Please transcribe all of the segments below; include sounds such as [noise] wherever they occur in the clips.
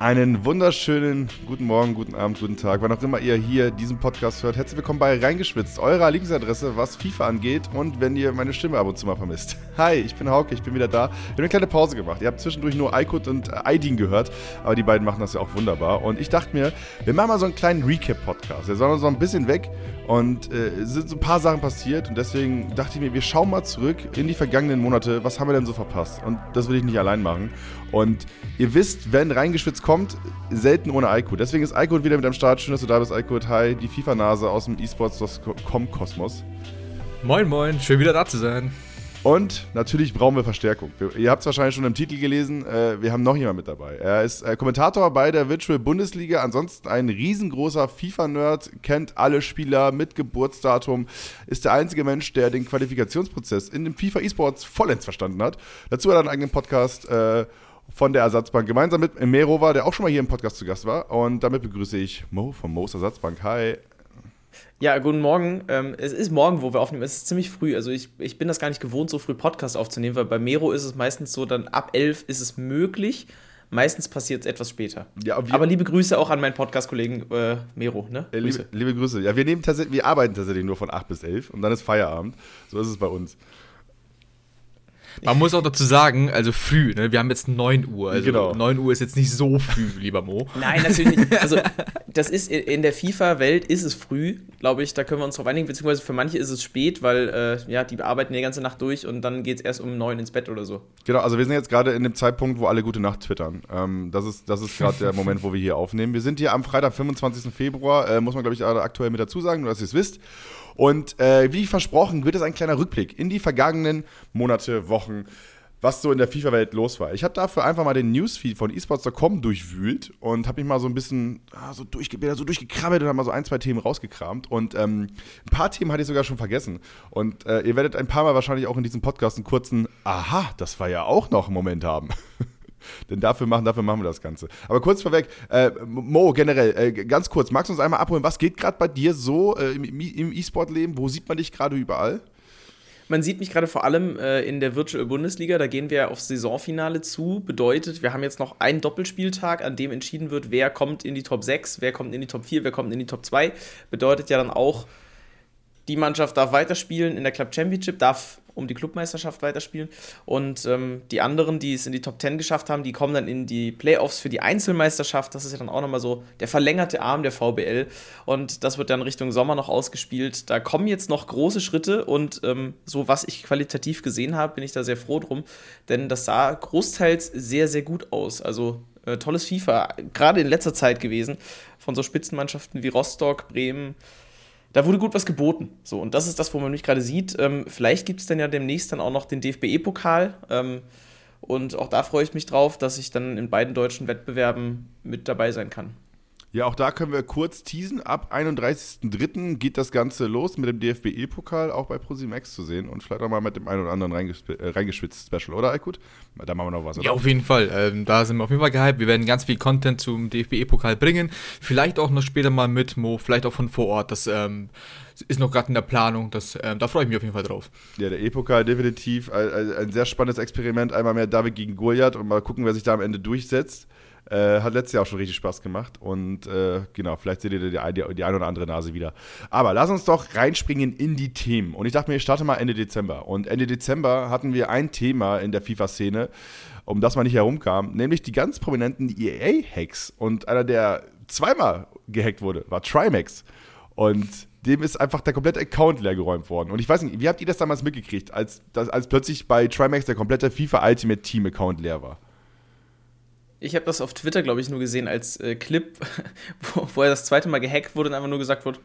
Einen wunderschönen guten Morgen, guten Abend, guten Tag, wann auch immer ihr hier diesen Podcast hört. Herzlich willkommen bei Reingeschwitzt, eurer Lieblingsadresse, was FIFA angeht und wenn ihr meine Stimme ab und zu mal vermisst. [laughs] Hi, ich bin Hauke, ich bin wieder da. Wir haben eine kleine Pause gemacht. Ihr habt zwischendurch nur Aykut und Aydin gehört, aber die beiden machen das ja auch wunderbar. Und ich dachte mir, wir machen mal so einen kleinen Recap-Podcast. Der soll so ein bisschen weg und äh, es sind so ein paar Sachen passiert und deswegen dachte ich mir, wir schauen mal zurück in die vergangenen Monate. Was haben wir denn so verpasst? Und das will ich nicht allein machen. Und ihr wisst, wenn reingeschwitzt kommt, selten ohne Aykut. Deswegen ist Aykut wieder mit am Start. Schön, dass du da bist, Aykut. Hi, die FIFA-Nase aus dem esports.com-Kosmos. Moin, moin. Schön wieder da zu sein. Und natürlich brauchen wir Verstärkung. Ihr habt es wahrscheinlich schon im Titel gelesen. Äh, wir haben noch jemanden mit dabei. Er ist äh, Kommentator bei der Virtual Bundesliga. Ansonsten ein riesengroßer FIFA-Nerd, kennt alle Spieler mit Geburtsdatum. Ist der einzige Mensch, der den Qualifikationsprozess in dem FIFA eSports vollends verstanden hat. Dazu hat er einen eigenen Podcast. Äh, von der Ersatzbank gemeinsam mit Merova, der auch schon mal hier im Podcast zu Gast war. Und damit begrüße ich Mo von Mo's Ersatzbank. Hi. Ja, guten Morgen. Ähm, es ist morgen, wo wir aufnehmen. Es ist ziemlich früh. Also ich, ich bin das gar nicht gewohnt, so früh Podcast aufzunehmen, weil bei Mero ist es meistens so, dann ab 11 ist es möglich. Meistens passiert es etwas später. Ja, Aber liebe Grüße auch an meinen Podcast-Kollegen äh, Mero. Ne? Äh, liebe, liebe, Grüße. Ja, wir, nehmen wir arbeiten tatsächlich nur von 8 bis 11 und dann ist Feierabend. So ist es bei uns. Man muss auch dazu sagen, also früh, ne? wir haben jetzt 9 Uhr. Also genau. 9 Uhr ist jetzt nicht so früh, lieber Mo. Nein, natürlich nicht. [laughs] Also, das ist in der FIFA-Welt ist es früh, glaube ich. Da können wir uns drauf einigen. Beziehungsweise für manche ist es spät, weil äh, ja, die arbeiten die ganze Nacht durch und dann geht es erst um 9 ins Bett oder so. Genau, also wir sind jetzt gerade in dem Zeitpunkt, wo alle gute Nacht twittern. Ähm, das ist, das ist gerade der Moment, wo wir hier aufnehmen. Wir sind hier am Freitag, 25. Februar, äh, muss man, glaube ich, aktuell mit dazu sagen, nur dass ihr es wisst. Und äh, wie versprochen, wird es ein kleiner Rückblick in die vergangenen Monate, Wochen, was so in der FIFA-Welt los war. Ich habe dafür einfach mal den Newsfeed von esports.com durchwühlt und habe mich mal so ein bisschen ah, so, durchge so durchgekrabbelt und habe mal so ein, zwei Themen rausgekramt. Und ähm, ein paar Themen hatte ich sogar schon vergessen. Und äh, ihr werdet ein paar Mal wahrscheinlich auch in diesem Podcast einen kurzen Aha, das war ja auch noch ein Moment haben. [laughs] Denn dafür machen, dafür machen wir das Ganze. Aber kurz vorweg, äh, Mo, generell, äh, ganz kurz, magst du uns einmal abholen, was geht gerade bei dir so äh, im, E-Sport-Leben? Wo sieht man dich gerade überall? Man sieht mich gerade vor allem äh, in der Virtual Bundesliga. Da gehen wir aufs Saisonfinale zu. Bedeutet, wir haben jetzt noch einen Doppelspieltag, an dem entschieden wird, wer kommt in die Top 6, wer kommt in die Top 4, wer kommt in die Top 2. Bedeutet ja dann auch, die Mannschaft darf weiterspielen in der Club Championship, darf um die Clubmeisterschaft weiterspielen. Und ähm, die anderen, die es in die Top 10 geschafft haben, die kommen dann in die Playoffs für die Einzelmeisterschaft. Das ist ja dann auch nochmal so der verlängerte Arm der VBL. Und das wird dann Richtung Sommer noch ausgespielt. Da kommen jetzt noch große Schritte und ähm, so, was ich qualitativ gesehen habe, bin ich da sehr froh drum. Denn das sah großteils sehr, sehr gut aus. Also äh, tolles FIFA, gerade in letzter Zeit gewesen, von so Spitzenmannschaften wie Rostock, Bremen, da wurde gut was geboten. So, und das ist das, wo man mich gerade sieht. Ähm, vielleicht gibt es dann ja demnächst dann auch noch den DFB-Pokal. Ähm, und auch da freue ich mich drauf, dass ich dann in beiden deutschen Wettbewerben mit dabei sein kann. Ja, auch da können wir kurz teasen. Ab 31.03. geht das Ganze los mit dem DFB-E-Pokal auch bei ProSimax zu sehen und vielleicht auch mal mit dem einen oder anderen äh, reingeschwitzt Special, oder Aykut? Da machen wir noch was, oder? Ja, auf jeden Fall. Ähm, da sind wir auf jeden Fall gehypt. Wir werden ganz viel Content zum DFB-E-Pokal bringen. Vielleicht auch noch später mal mit Mo, vielleicht auch von vor Ort. Das ähm, ist noch gerade in der Planung. Das, ähm, da freue ich mich auf jeden Fall drauf. Ja, der E-Pokal definitiv ein, ein, sehr spannendes Experiment. Einmal mehr David gegen Goliath und mal gucken, wer sich da am Ende durchsetzt. Äh, hat letztes Jahr auch schon richtig Spaß gemacht. Und äh, genau, vielleicht seht ihr die, die, die eine oder andere Nase wieder. Aber lass uns doch reinspringen in die Themen. Und ich dachte mir, ich starte mal Ende Dezember. Und Ende Dezember hatten wir ein Thema in der FIFA-Szene, um das man nicht herumkam, nämlich die ganz prominenten EA-Hacks. Und einer, der zweimal gehackt wurde, war Trimax. Und dem ist einfach der komplette Account leergeräumt worden. Und ich weiß nicht, wie habt ihr das damals mitgekriegt, als, als plötzlich bei Trimax der komplette FIFA Ultimate Team Account leer war? Ich habe das auf Twitter, glaube ich, nur gesehen als äh, Clip, [laughs] wo, wo, er das zweite Mal gehackt wurde und einfach nur gesagt wurde: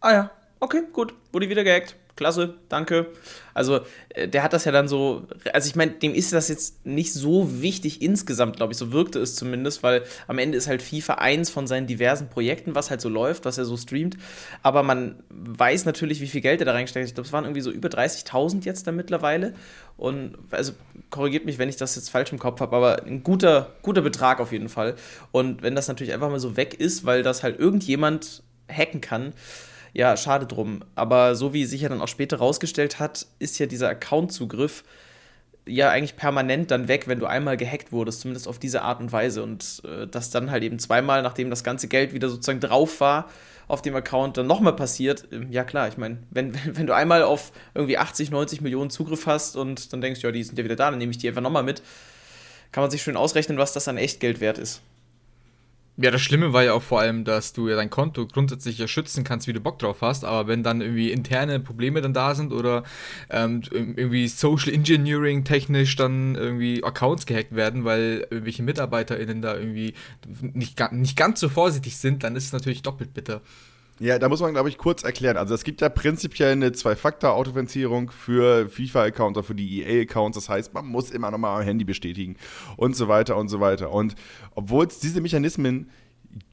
Ah ja, okay, gut, wurde wieder gehackt klasse, danke. Also, äh, der hat das ja dann so, also ich meine, dem ist das jetzt nicht so wichtig insgesamt, glaube ich, so wirkte es zumindest, weil am Ende ist halt FIFA eins von seinen diversen Projekten, was halt so läuft, was er so streamt. Aber man weiß natürlich, wie viel Geld er da reingesteckt hat. Ich glaube, es waren irgendwie so über 30.000 jetzt da mittlerweile. Und also korrigiert mich, wenn ich das jetzt falsch im Kopf habe, aber ein guter, guter Betrag auf jeden Fall. Und wenn das natürlich einfach mal so weg ist, weil das halt irgendjemand hacken kann, ja, schade drum. Aber so wie sich ja dann auch später rausgestellt hat, ist ja dieser Account-Zugriff ja eigentlich permanent dann weg, wenn du einmal gehackt wurdest, zumindest auf diese Art und Weise. Und äh, das dann halt eben zweimal, nachdem das ganze Geld wieder sozusagen drauf war, auf dem Account dann nochmal passiert. Ähm, ja klar, ich meine, [laughs] wenn, wenn du einmal auf irgendwie 80, 90 Millionen Zugriff hast und dann denkst, ja, die sind ja wieder da, dann nehme ich die einfach nochmal mit, kann man sich schön ausrechnen, was das an Echtgeld wert ist. Ja, das Schlimme war ja auch vor allem, dass du ja dein Konto grundsätzlich ja schützen kannst, wie du Bock drauf hast, aber wenn dann irgendwie interne Probleme dann da sind oder ähm, irgendwie Social Engineering technisch dann irgendwie Accounts gehackt werden, weil irgendwelche MitarbeiterInnen da irgendwie nicht, nicht ganz so vorsichtig sind, dann ist es natürlich doppelt bitter. Ja, da muss man, glaube ich, kurz erklären. Also es gibt ja prinzipiell eine Zwei-Faktor-Authentifizierung für FIFA-Accounts oder für die EA-Accounts. Das heißt, man muss immer nochmal am Handy bestätigen und so weiter und so weiter. Und obwohl es diese Mechanismen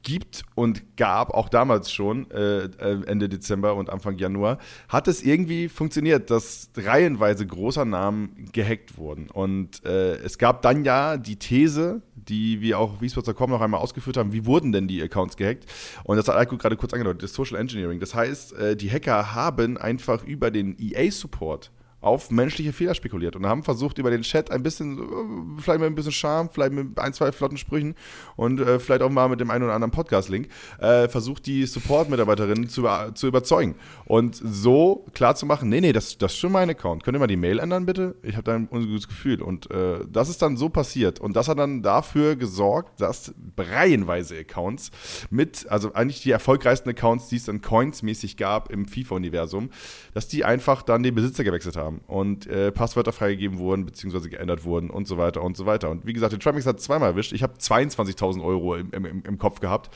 gibt und gab, auch damals schon, äh, äh, Ende Dezember und Anfang Januar, hat es irgendwie funktioniert, dass reihenweise großer Namen gehackt wurden. Und äh, es gab dann ja die These, die wir auch wie Sports.com noch einmal ausgeführt haben, wie wurden denn die Accounts gehackt? Und das hat Alko gerade kurz angedeutet, das Social Engineering. Das heißt, äh, die Hacker haben einfach über den EA-Support auf menschliche Fehler spekuliert und haben versucht, über den Chat ein bisschen, äh, vielleicht mit ein bisschen Charme, vielleicht mit ein, zwei flotten Sprüchen und äh, vielleicht auch mal mit dem einen oder anderen Podcast-Link, äh, versucht, die Support-Mitarbeiterinnen zu, zu überzeugen. Und so klar zu machen, nee, nee, das, das ist schon mein Account. Könnt ihr mal die Mail ändern, bitte? Ich habe da ein ungutes Gefühl. Und äh, das ist dann so passiert. Und das hat dann dafür gesorgt, dass reihenweise Accounts mit, also eigentlich die erfolgreichsten Accounts, die es dann Coins-mäßig gab im FIFA-Universum, dass die einfach dann den Besitzer gewechselt haben haben und äh, Passwörter freigegeben wurden, beziehungsweise geändert wurden und so weiter und so weiter. Und wie gesagt, den Tramix hat zweimal erwischt. Ich habe 22.000 Euro im, im, im, Kopf gehabt,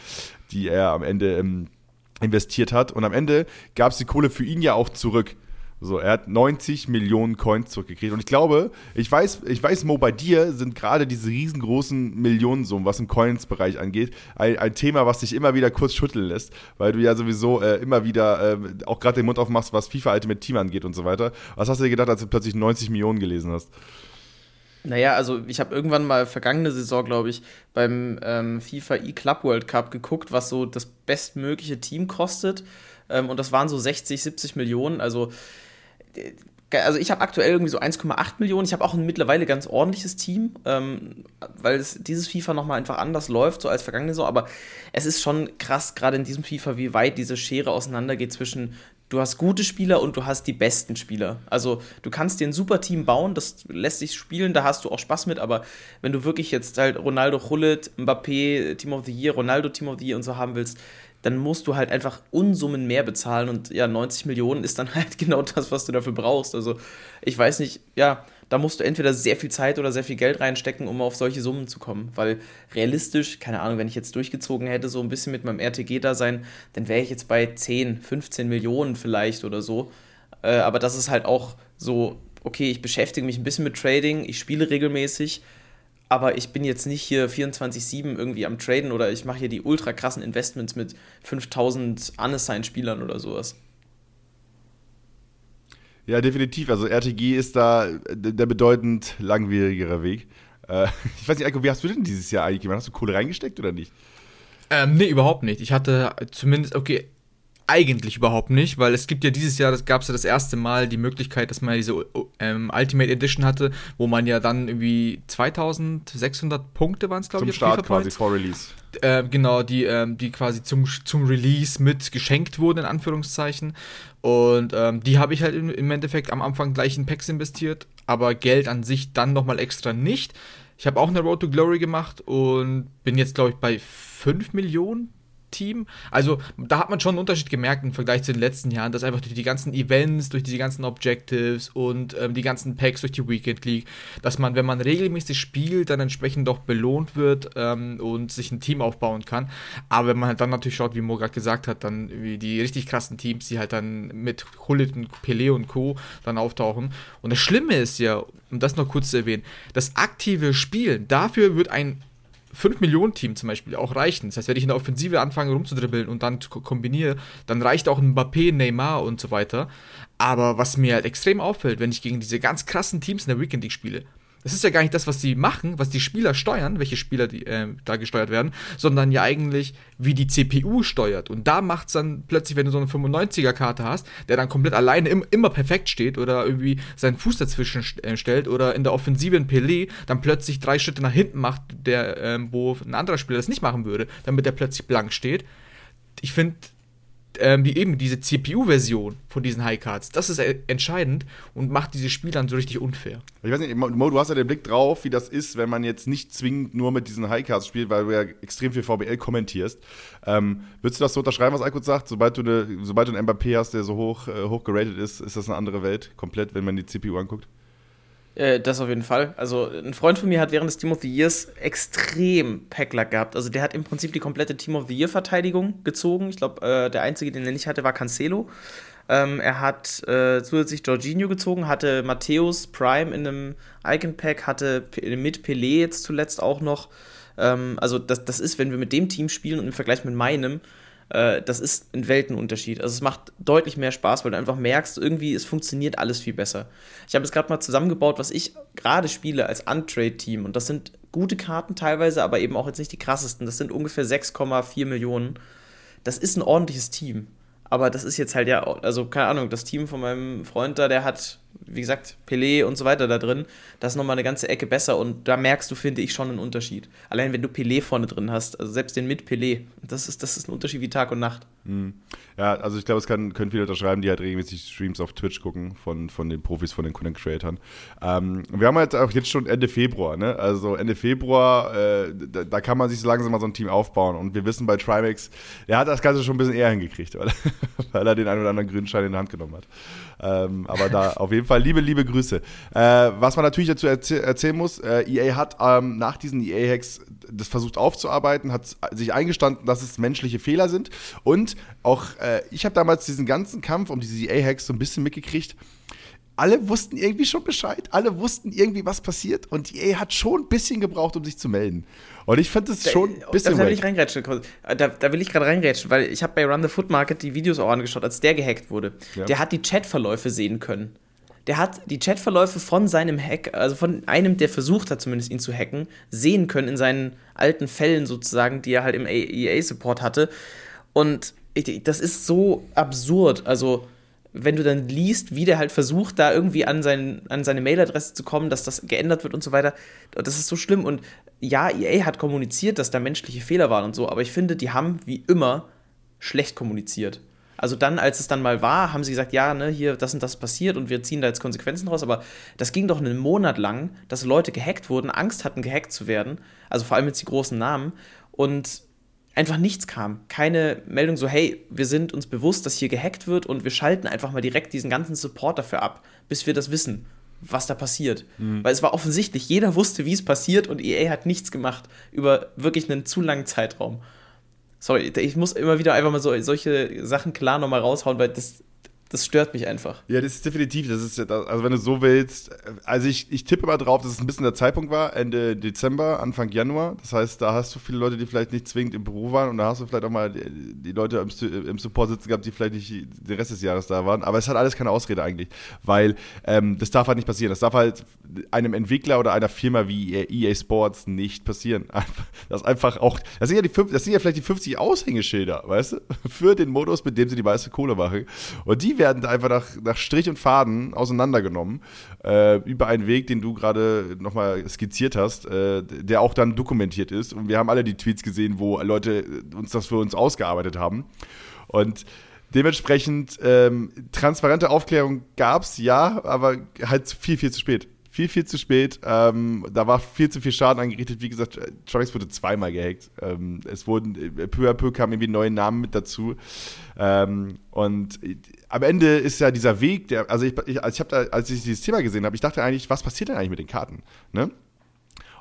die er am Ende ähm, investiert hat. Und am Ende gab es die Kohle für ihn ja auch zurück. So, er hat 90 Millionen Coins zurückgekriegt. Und ich glaube, ich weiß, ich weiß, Mo, bei dir sind gerade diese riesengroßen Millionensummen, was im Coins-Bereich angeht, ein, ein, Thema, was dich immer wieder kurz schütteln lässt, weil du ja sowieso äh, immer wieder äh, auch gerade den Mund aufmachst, was FIFA Ultimate Team angeht und so weiter. Was hast du dir gedacht, als du plötzlich 90 Millionen gelesen hast? Naja, also ich habe irgendwann mal vergangene Saison, glaube ich, beim ähm, FIFA E-Club World Cup geguckt, was so das bestmögliche Team kostet. Ähm, und das waren so 60, 70 Millionen. Also also ich habe aktuell irgendwie so 1,8 Millionen. Ich habe auch ein mittlerweile ganz ordentliches Team, ähm, weil es, dieses FIFA nochmal einfach anders läuft, so als vergangene Saison. Aber es ist schon krass, gerade in diesem FIFA, wie weit diese Schere auseinandergeht zwischen du hast gute Spieler und du hast die besten Spieler. Also du kannst dir ein super Team bauen, das lässt sich spielen, da hast du auch Spaß mit, aber wenn du wirklich jetzt halt Ronaldo Hullet, Mbappé, Team of the Year, Ronaldo Team of the Year und so haben willst, dann musst du halt einfach Unsummen mehr bezahlen und ja, 90 Millionen ist dann [laughs] halt genau das, was du dafür brauchst. Also ich weiß nicht, ja, da musst du entweder sehr viel Zeit oder sehr viel Geld reinstecken, um auf solche Summen zu kommen. Weil realistisch, keine Ahnung, wenn ich jetzt durchgezogen hätte, so ein bisschen mit meinem RTG da sein, dann wäre ich jetzt bei 10, 15 Millionen vielleicht oder so. Äh, aber das ist halt auch so, okay, ich beschäftige mich ein bisschen mit Trading, ich spiele regelmäßig aber ich bin jetzt nicht hier 24-7 irgendwie am Traden oder ich mache hier die ultra krassen Investments mit 5000 Unassigned-Spielern oder sowas. Ja, definitiv. Also RTG ist da der bedeutend langwierigere Weg. Äh, ich weiß nicht, Eiko, wie hast du denn dieses Jahr eigentlich gemacht? Hast du Kohle reingesteckt oder nicht? Ähm, nee, überhaupt nicht. Ich hatte zumindest, okay, eigentlich überhaupt nicht, weil es gibt ja dieses Jahr, das gab es ja das erste Mal die Möglichkeit, dass man diese ähm, Ultimate Edition hatte, wo man ja dann irgendwie 2600 Punkte waren es, glaube ich. Zum Start quasi, vor Release. Äh, genau, die, ähm, die quasi zum, zum Release mit geschenkt wurden, in Anführungszeichen. Und ähm, die habe ich halt im, im Endeffekt am Anfang gleich in Packs investiert, aber Geld an sich dann nochmal extra nicht. Ich habe auch eine Road to Glory gemacht und bin jetzt, glaube ich, bei 5 Millionen Team. Also da hat man schon einen Unterschied gemerkt im Vergleich zu den letzten Jahren, dass einfach durch die ganzen Events, durch diese ganzen Objectives und ähm, die ganzen Packs durch die Weekend League, dass man, wenn man regelmäßig spielt, dann entsprechend doch belohnt wird ähm, und sich ein Team aufbauen kann. Aber wenn man halt dann natürlich schaut, wie Mo gerade gesagt hat, dann wie die richtig krassen Teams, die halt dann mit Hullet und Pelé und Co. dann auftauchen. Und das Schlimme ist ja, um das noch kurz zu erwähnen, das aktive Spielen, dafür wird ein 5-Millionen-Team zum Beispiel auch reichen. Das heißt, wenn ich in der Offensive anfange rumzudribbeln und dann kombiniere, dann reicht auch ein Mbappé, Neymar und so weiter. Aber was mir halt extrem auffällt, wenn ich gegen diese ganz krassen Teams in der Weekend League spiele, Das ist ja gar nicht das, was sie machen, was die Spieler steuern, welche Spieler die, äh, da gesteuert werden, sondern ja eigentlich, wie die CPU steuert. Und da macht es dann plötzlich, wenn du so eine 95er-Karte hast, der dann komplett alleine im, immer perfekt steht oder irgendwie seinen Fuß dazwischen äh, stellt oder in der Offensive in Pelé dann plötzlich drei Schritte nach hinten macht, der, ähm, wo ein anderer Spieler das nicht machen würde, damit er plötzlich blank steht. Ich finde, ähm, die eben diese CPU-Version von diesen Highcards, das ist äh, entscheidend und macht diese Spiele dann so richtig unfair. Ich weiß nicht, Mo, du hast ja den Blick drauf, wie das ist, wenn man jetzt nicht zwingend nur mit diesen Highcards spielt, weil du ja extrem viel VBL kommentierst. Ähm, würdest du das so unterschreiben, was Alkut sagt? Sobald du, ne, sobald du einen Mbappé hast, der so hoch, äh, hoch geratet ist, ist das eine andere Welt, komplett, wenn man die CPU anguckt? Äh, das auf jeden Fall. Also ein Freund von mir hat während des Team of the Years extrem Packlack gehabt. Also der hat im Prinzip die komplette Team of the Year Verteidigung gezogen. Ich glaube, äh, der einzige, den er nicht hatte, war Cancelo. Ähm, er hat äh, zusätzlich Jorginho gezogen, hatte Matthäus Prime in einem Icon Pack, hatte mit Pelé jetzt zuletzt auch noch. Ähm, also das, das ist, wenn wir mit dem Team spielen und im Vergleich mit meinem, äh, das ist ein Weltenunterschied. Also es macht deutlich mehr Spaß, weil du einfach merkst, irgendwie es funktioniert alles viel besser. Ich habe es gerade mal zusammengebaut, was ich gerade spiele als Untrade-Team und das sind gute Karten teilweise, aber eben auch jetzt nicht die krassesten. Das sind ungefähr 6,4 Millionen. Das ist ein ordentliches Team. Aber das ist jetzt halt ja, also keine Ahnung, das Team von meinem Freund da, der hat wie gesagt, Pelé und so weiter da drin, das ist nochmal eine ganze Ecke besser und da merkst du, finde ich, schon einen Unterschied. Allein wenn du Pelé vorne drin hast, also selbst den mit Pelé, das ist, das ist ein Unterschied wie Tag und Nacht. Mhm. Ja, also ich glaube, es kann, können viele unterschreiben, die halt regelmäßig Streams auf Twitch gucken von, von den Profis, von den Content Creatern. Ähm, wir haben halt auch jetzt schon Ende Februar, ne? Also Ende Februar, äh, da, da, kann man sich so langsam mal so ein Team aufbauen und wir wissen bei Trimax, der hat das Ganze schon ein bisschen eher hingekriegt, weil, [laughs] weil er den einen oder anderen grünen Schein in die Hand genommen hat. Ähm, aber da auf jeden Fall liebe, liebe Grüße. Äh, was man natürlich dazu erzäh erzählen muss, äh, EA hat ähm, nach diesen EA-Hacks das versucht aufzuarbeiten, hat sich eingestanden, dass es menschliche Fehler sind. Und auch äh, ich habe damals diesen ganzen Kampf um diese EA-Hacks so ein bisschen mitgekriegt alle wussten irgendwie schon Bescheid, alle wussten irgendwie, was passiert und EA hat schon ein bisschen gebraucht, um sich zu melden. Und ich finde es schon ein bisschen. Da will ich reingrätschen. Da, da will ich gerade reingrätschen, weil ich habe bei Run the Foot Market die Videos auch angeschaut, als der gehackt wurde. Ja. Der hat die Chatverläufe sehen können. Der hat die Chatverläufe von seinem Hack, also von einem, der versucht hat, zumindest ihn zu hacken, sehen können in seinen alten Fällen sozusagen, die er halt im EA-Support hatte. Und das ist so absurd. Also wenn du dann liest, wie der halt versucht, da irgendwie an, sein, an seine Mailadresse zu kommen, dass das geändert wird und so weiter, das ist so schlimm. Und ja, EA hat kommuniziert, dass da menschliche Fehler waren und so, aber ich finde, die haben wie immer schlecht kommuniziert. Also dann, als es dann mal war, haben sie gesagt, ja, ne, hier, das und das passiert und wir ziehen da jetzt Konsequenzen raus, aber das ging doch einen Monat lang, dass Leute gehackt wurden, Angst hatten, gehackt zu werden, also vor allem jetzt die großen Namen und einfach nichts kam. Keine Meldung so, hey, wir sind uns bewusst, dass hier gehackt wird und wir schalten einfach mal direkt diesen ganzen Support dafür ab, bis wir das wissen, was da passiert. Mhm. Weil es war offensichtlich, jeder wusste, wie es passiert und EA hat nichts gemacht über wirklich einen zu langen Zeitraum. Sorry, ich muss immer wieder einfach mal so, solche Sachen klar nochmal raushauen, weil das das stört mich einfach. Ja, das ist definitiv. Das ist, also wenn du so willst, also ich, ich tippe mal drauf, dass es ein bisschen der Zeitpunkt war, Ende Dezember, Anfang Januar. Das heißt, da hast du viele Leute, die vielleicht nicht zwingend im Büro waren und da hast du vielleicht auch mal die, die Leute im, im, Support sitzen gehabt, die vielleicht nicht den Rest des Jahres da waren. Aber es hat alles keine Ausrede eigentlich, weil ähm, das darf halt nicht passieren. Das darf halt einem Entwickler oder einer Firma wie EA Sports nicht passieren. [laughs] Das einfach auch, das sind ja, die, das sind ja vielleicht die 50 Aushängeschilder, weißt du, [laughs] für den Modus, mit dem sie die meiste Kohle machen. Und die werden einfach nach, nach Strich und Faden auseinandergenommen äh, über einen Weg, den du gerade nochmal skizziert hast, äh, der auch dann dokumentiert ist. Und wir haben alle die Tweets gesehen, wo Leute uns das für uns ausgearbeitet haben. Und dementsprechend ähm, transparente Aufklärung gab es, ja, aber halt viel, viel zu spät viel, viel zu spät. Ähm, da war viel zu viel Schaden angerichtet. Wie gesagt, Trunks wurde zweimal gehackt. Ähm, es wurden, äh, peu à peu kamen irgendwie neue Namen mit dazu. Ähm, und äh, am Ende ist ja dieser Weg, der, also ich, ich, als, ich da, als ich dieses Thema gesehen habe, ich dachte eigentlich, was passiert denn eigentlich mit den Karten? Ne?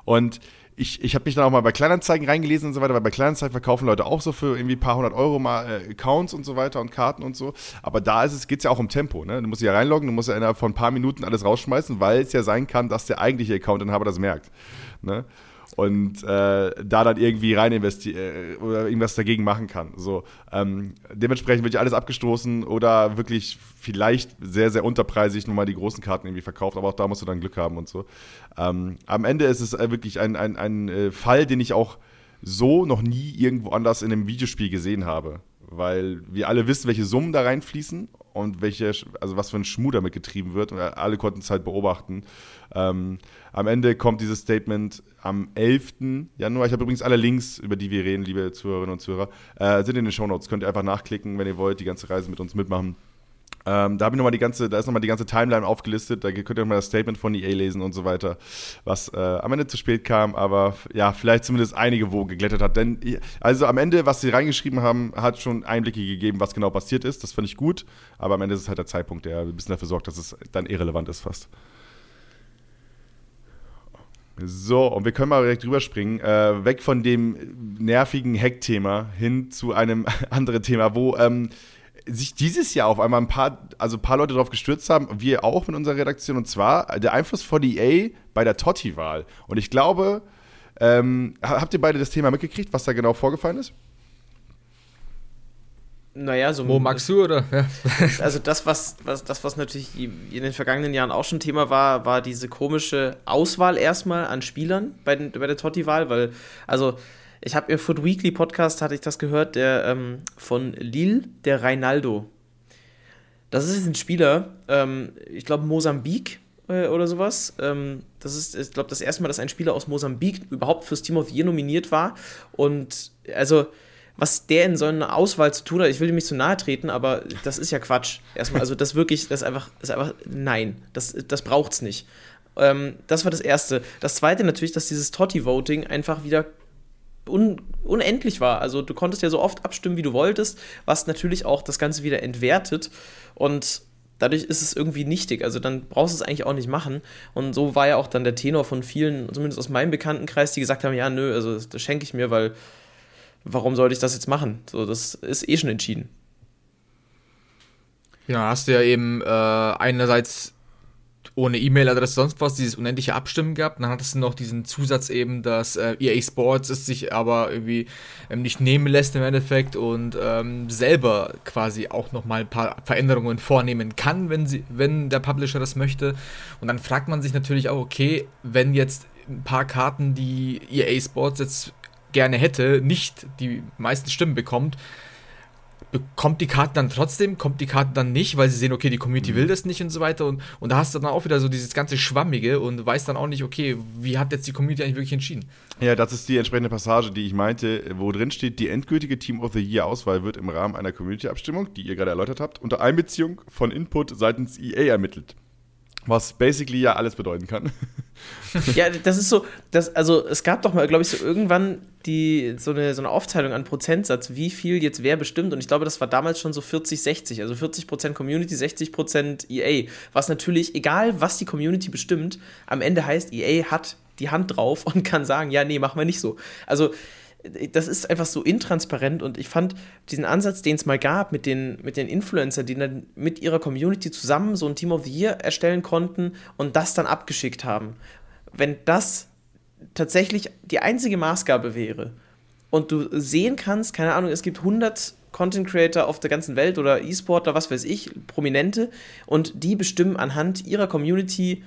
Und ich, ich habe mich dann auch mal bei Kleinanzeigen reingelesen und so weiter, weil bei Kleinanzeigen verkaufen Leute auch so für irgendwie ein paar hundert Euro mal äh, Accounts und so weiter und Karten und so. Aber da ist es, geht es ja auch um Tempo. Ne? Du musst ja reinloggen, du musst ja innerhalb von ein paar Minuten alles rausschmeißen, weil es ja sein kann, dass der eigentliche Accountinhaber das merkt. Ne? Und äh, da dann irgendwie rein investieren äh, oder irgendwas dagegen machen kann. So, ähm, dementsprechend wird ja alles abgestoßen oder wirklich vielleicht sehr, sehr unterpreisig nochmal die großen Karten irgendwie verkauft, aber auch da musst du dann Glück haben und so. Ähm, am Ende ist es äh, wirklich ein, ein, ein äh, Fall, den ich auch so noch nie irgendwo anders in einem Videospiel gesehen habe. Weil wir alle wissen, welche Summen da reinfließen und welche, also was für ein Schmuh damit getrieben wird. Und alle konnten es halt beobachten. Ähm, am Ende kommt dieses Statement am 11. Januar. Ich habe übrigens alle Links, über die wir reden, liebe Zuhörerinnen und Zuhörer, äh, sind in den Shownotes. Könnt ihr einfach nachklicken, wenn ihr wollt, die ganze Reise mit uns mitmachen. Ähm, da habe ich noch mal die ganze, da ist nochmal die ganze Timeline aufgelistet. Da könnt ihr nochmal das Statement von EA lesen und so weiter, was äh, am Ende zu spät kam, aber ja, vielleicht zumindest einige wo geglättet hat. Denn also am Ende, was sie reingeschrieben haben, hat schon Einblicke gegeben, was genau passiert ist. Das fand ich gut, aber am Ende ist es halt der Zeitpunkt, der ein bisschen dafür sorgt, dass es dann irrelevant ist fast. So, und wir können mal direkt rüberspringen, äh, weg von dem nervigen Hack-Thema hin zu einem [laughs] anderen Thema, wo ähm, sich dieses Jahr auf einmal ein paar, also ein paar Leute darauf gestürzt haben, wir auch mit unserer Redaktion, und zwar der Einfluss von EA bei der Totti-Wahl. Und ich glaube, ähm, habt ihr beide das Thema mitgekriegt, was da genau vorgefallen ist? Naja, so. Mo magst du, oder? Ja. [laughs] Also, das was, was, das, was natürlich in den vergangenen Jahren auch schon Thema war, war diese komische Auswahl erstmal an Spielern bei, den, bei der Totti-Wahl, weil, also ich habe im Foot Weekly Podcast, hatte ich das gehört, der ähm, von Lille, der Reinaldo. Das ist ein Spieler, ähm, ich glaube Mosambik äh, oder sowas. Ähm, das ist, ich glaube, das erste Mal, dass ein Spieler aus Mosambik überhaupt fürs Team of the Year nominiert war. Und also, was der in so einer Auswahl zu tun hat, ich will ihm nicht zu nahe treten, aber das ist ja Quatsch. Erstmal, also das wirklich, das ist einfach, das ist einfach nein, das, das braucht's nicht. Ähm, das war das Erste. Das Zweite natürlich, dass dieses Totti-Voting einfach wieder un unendlich war. Also du konntest ja so oft abstimmen, wie du wolltest, was natürlich auch das Ganze wieder entwertet. Und dadurch ist es irgendwie nichtig. Also dann brauchst du es eigentlich auch nicht machen. Und so war ja auch dann der Tenor von vielen, zumindest aus meinem Bekanntenkreis, die gesagt haben, ja, nö, also das schenke ich mir, weil warum sollte ich das jetzt machen? So, das ist eh schon entschieden. Ja, hast du ja eben äh, einerseits ohne E-Mail-Adresse, sonst was, dieses unendliche Abstimmen gehabt. Dann hattest du noch diesen Zusatz eben, dass äh, EA Sports es sich aber irgendwie ähm, nicht nehmen lässt im Endeffekt und ähm, selber quasi auch nochmal ein paar Veränderungen vornehmen kann, wenn, sie, wenn der Publisher das möchte. Und dann fragt man sich natürlich auch, okay, wenn jetzt ein paar Karten, die EA Sports jetzt gerne hätte, nicht die meisten Stimmen bekommt, bekommt die Karte dann trotzdem, kommt die Karte dann nicht, weil sie sehen, okay, die Community mhm. will das nicht und so weiter. Und, und da hast du dann auch wieder so dieses ganze Schwammige und weißt dann auch nicht, okay, wie hat jetzt die Community eigentlich wirklich entschieden? Ja, das ist die entsprechende Passage, die ich meinte, wo drin steht, die endgültige Team of the Year Auswahl wird im Rahmen einer Community-Abstimmung, die ihr gerade erläutert habt, unter Einbeziehung von Input seitens EA ermittelt. Was basically ja alles bedeuten kann. [laughs] ja, das ist so, das, also es gab doch mal, glaube ich, so irgendwann die, so, eine, so eine Aufteilung an Prozentsatz, wie viel jetzt wer bestimmt. Und ich glaube, das war damals schon so 40, 60. Also 40% Community, 60% EA. Was natürlich, egal was die Community bestimmt, am Ende heißt, EA hat die Hand drauf und kann sagen, ja, nee, machen wir nicht so. Also das ist einfach so intransparent und ich fand diesen Ansatz, den es mal gab mit den, mit den Influencern, die dann mit ihrer Community zusammen so ein Team of the Year erstellen konnten und das dann abgeschickt haben. Wenn das tatsächlich die einzige Maßgabe wäre und du sehen kannst, keine Ahnung, es gibt 100 Content Creator auf der ganzen Welt oder E-Sportler, was weiß ich, Prominente und die bestimmen anhand ihrer Community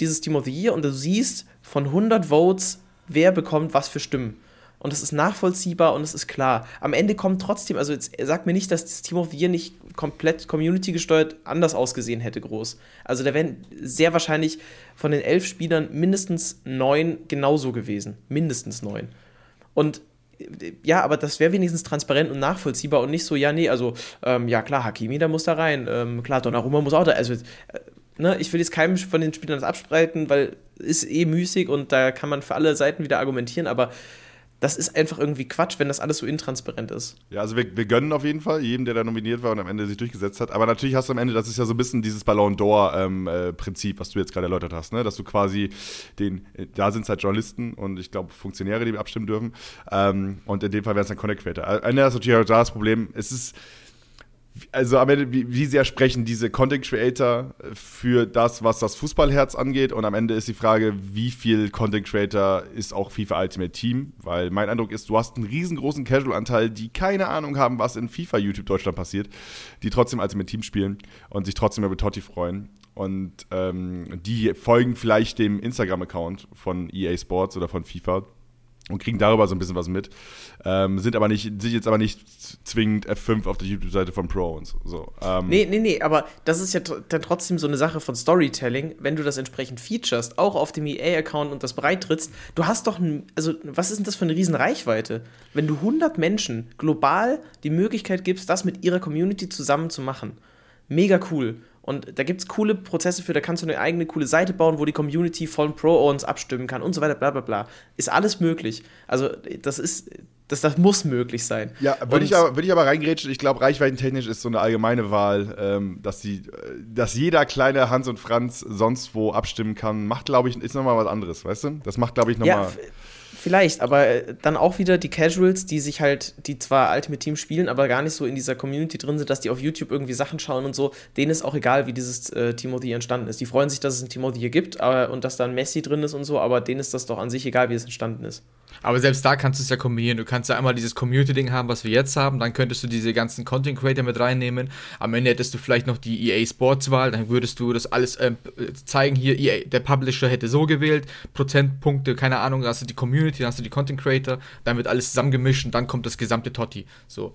dieses Team of the Year und du siehst von 100 Votes, wer bekommt was für Stimmen und es ist nachvollziehbar und es ist klar. Am Ende kommt trotzdem, also jetzt sag mir nicht, dass das Team of the Year nicht komplett community gesteuert anders ausgesehen hätte, groß. Also da wären sehr wahrscheinlich von den elf Spielern mindestens neun genauso gewesen. Mindestens neun. Und ja, aber das wäre wenigstens transparent und nachvollziehbar und nicht so, ja, nee, also, ähm, ja klar, Hakimi, der muss da rein, ähm, klar, Donnarumma muss auch da, also, äh, ne, ich will jetzt keinem von den Spielern das abspreiten, weil ist eh müßig und da kann man für alle Seiten wieder argumentieren, aber das ist einfach irgendwie Quatsch, wenn das alles so intransparent ist. Ja, also wir, wir gönnen auf jeden Fall jedem, der da nominiert war und am Ende sich durchgesetzt hat. Aber natürlich hast du am Ende, das ist ja so ein bisschen dieses Ballon d'Or-Prinzip, ähm, äh, was du jetzt gerade erläutert hast, ne? dass du quasi den, da sind es halt Journalisten und ich glaube Funktionäre, die abstimmen dürfen. Ähm, und in dem Fall wäre es dann Connect Creator. Am Ende ist natürlich auch da das Problem, es ist also am Ende, wie, wie, sehr sprechen diese Content Creator für das, was das Fußballherz angeht? Und am Ende ist die Frage, wie viel Content Creator ist auch FIFA Ultimate Team? Weil mein Eindruck ist, du hast einen riesengroßen Casual-Anteil, die keine Ahnung haben, was in FIFA YouTube Deutschland passiert, die trotzdem Ultimate Team spielen und sich trotzdem über Totti freuen. Und ähm, die folgen vielleicht dem Instagram-Account von EA Sports oder von FIFA und kriegen darüber so ein bisschen was mit. Ähm, sind aber nicht, sind jetzt aber nicht zwingend F5 auf der YouTube-Seite von Pro und so. Ähm. Nee, nee, nee, aber das ist ja dann trotzdem so eine Sache von Storytelling, wenn du das entsprechend featurest, auch auf dem EA-Account und das breitrittst. Du hast doch, ein, also was ist denn das für eine riesen Reichweite? Wenn du 100 Menschen global die Möglichkeit gibst, das mit ihrer Community zusammen zu machen. Mega cool. Und da gibt es coole Prozesse für, da kannst du eine eigene coole Seite bauen, wo die Community von Pro-Owns abstimmen kann und so weiter, bla bla bla. Ist alles möglich. Also, das ist, das, das muss möglich sein. Ja, würde ich, aber, würd ich aber reingrätschen. Ich glaube, reichweitentechnisch ist so eine allgemeine Wahl, ähm, dass, die, dass jeder kleine Hans und Franz sonst wo abstimmen kann, macht, glaube ich, ist nochmal was anderes, weißt du? Das macht, glaube ich, nochmal. Ja, Vielleicht, aber äh, dann auch wieder die Casuals, die sich halt, die zwar Ultimate Team spielen, aber gar nicht so in dieser Community drin sind, dass die auf YouTube irgendwie Sachen schauen und so, denen ist auch egal, wie dieses äh, Team of the Year entstanden ist. Die freuen sich, dass es ein Team of the Year gibt aber, und dass da ein Messi drin ist und so, aber denen ist das doch an sich egal, wie es entstanden ist. Aber selbst da kannst du es ja kombinieren. Du kannst ja einmal dieses Community-Ding haben, was wir jetzt haben, dann könntest du diese ganzen Content Creator mit reinnehmen. Am Ende hättest du vielleicht noch die EA Sports-Wahl, dann würdest du das alles äh, zeigen. Hier, EA, der Publisher hätte so gewählt, Prozentpunkte, keine Ahnung, da hast du die Community, dann hast du die Content Creator, dann wird alles zusammengemischt und dann kommt das gesamte Totti. So.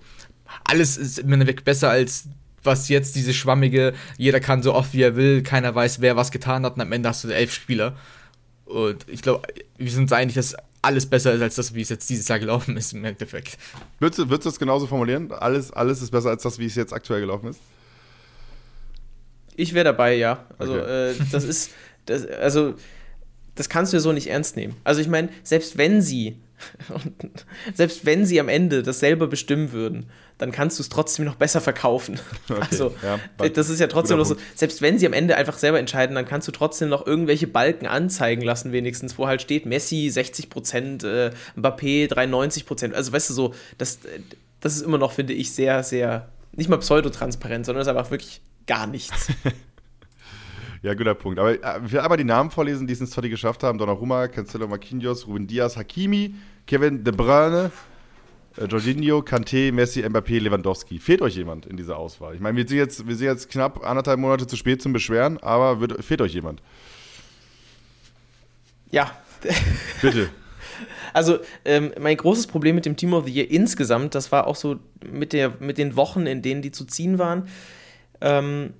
Alles ist im Endeffekt besser als was jetzt diese schwammige, jeder kann so oft wie er will, keiner weiß, wer was getan hat und am Ende hast du elf Spieler. Und ich glaube, wir sind einig, dass alles besser ist als das, wie es jetzt dieses Jahr gelaufen ist im Endeffekt. Würdest du, würdest du das genauso formulieren? Alles, alles ist besser als das, wie es jetzt aktuell gelaufen ist? Ich wäre dabei, ja. Also, okay. äh, das [laughs] ist, das, also, das kannst du ja so nicht ernst nehmen. Also, ich meine, selbst wenn sie, [laughs] selbst wenn sie am Ende das selber bestimmen würden, dann kannst du es trotzdem noch besser verkaufen. [laughs] Okay, also, ja, das ist ja trotzdem noch so, selbst wenn sie am Ende einfach selber entscheiden, dann kannst du trotzdem noch irgendwelche Balken anzeigen lassen, wenigstens, wo halt steht, Messi 60 Prozent, äh, Mbappé 93 Prozent. Also, weißt du, so, das, das ist immer noch, finde ich, sehr, sehr, nicht mal pseudotransparent, sondern es ist einfach wirklich gar nichts. [laughs] Ja, guter Punkt. Aber äh, ich will einmal die Namen vorlesen, die es ins Totti geschafft haben. Donnarumma, Cancelo Marquinhos, Ruben Diaz, Hakimi, Kevin De Bruyne, äh, Jorginho, Kanté, Messi, Mbappé, Lewandowski. Fehlt euch jemand in dieser Auswahl? Ich meine, wir sind jetzt, wir sind jetzt knapp anderthalb Monate zu spät zum Beschweren, aber wird, fehlt euch jemand? Ja. [laughs] Bitte. Also, ähm, mein großes Problem mit dem Team of the Year insgesamt, das war auch so mit, der, mit den Wochen, in denen die zu ziehen waren, ähm,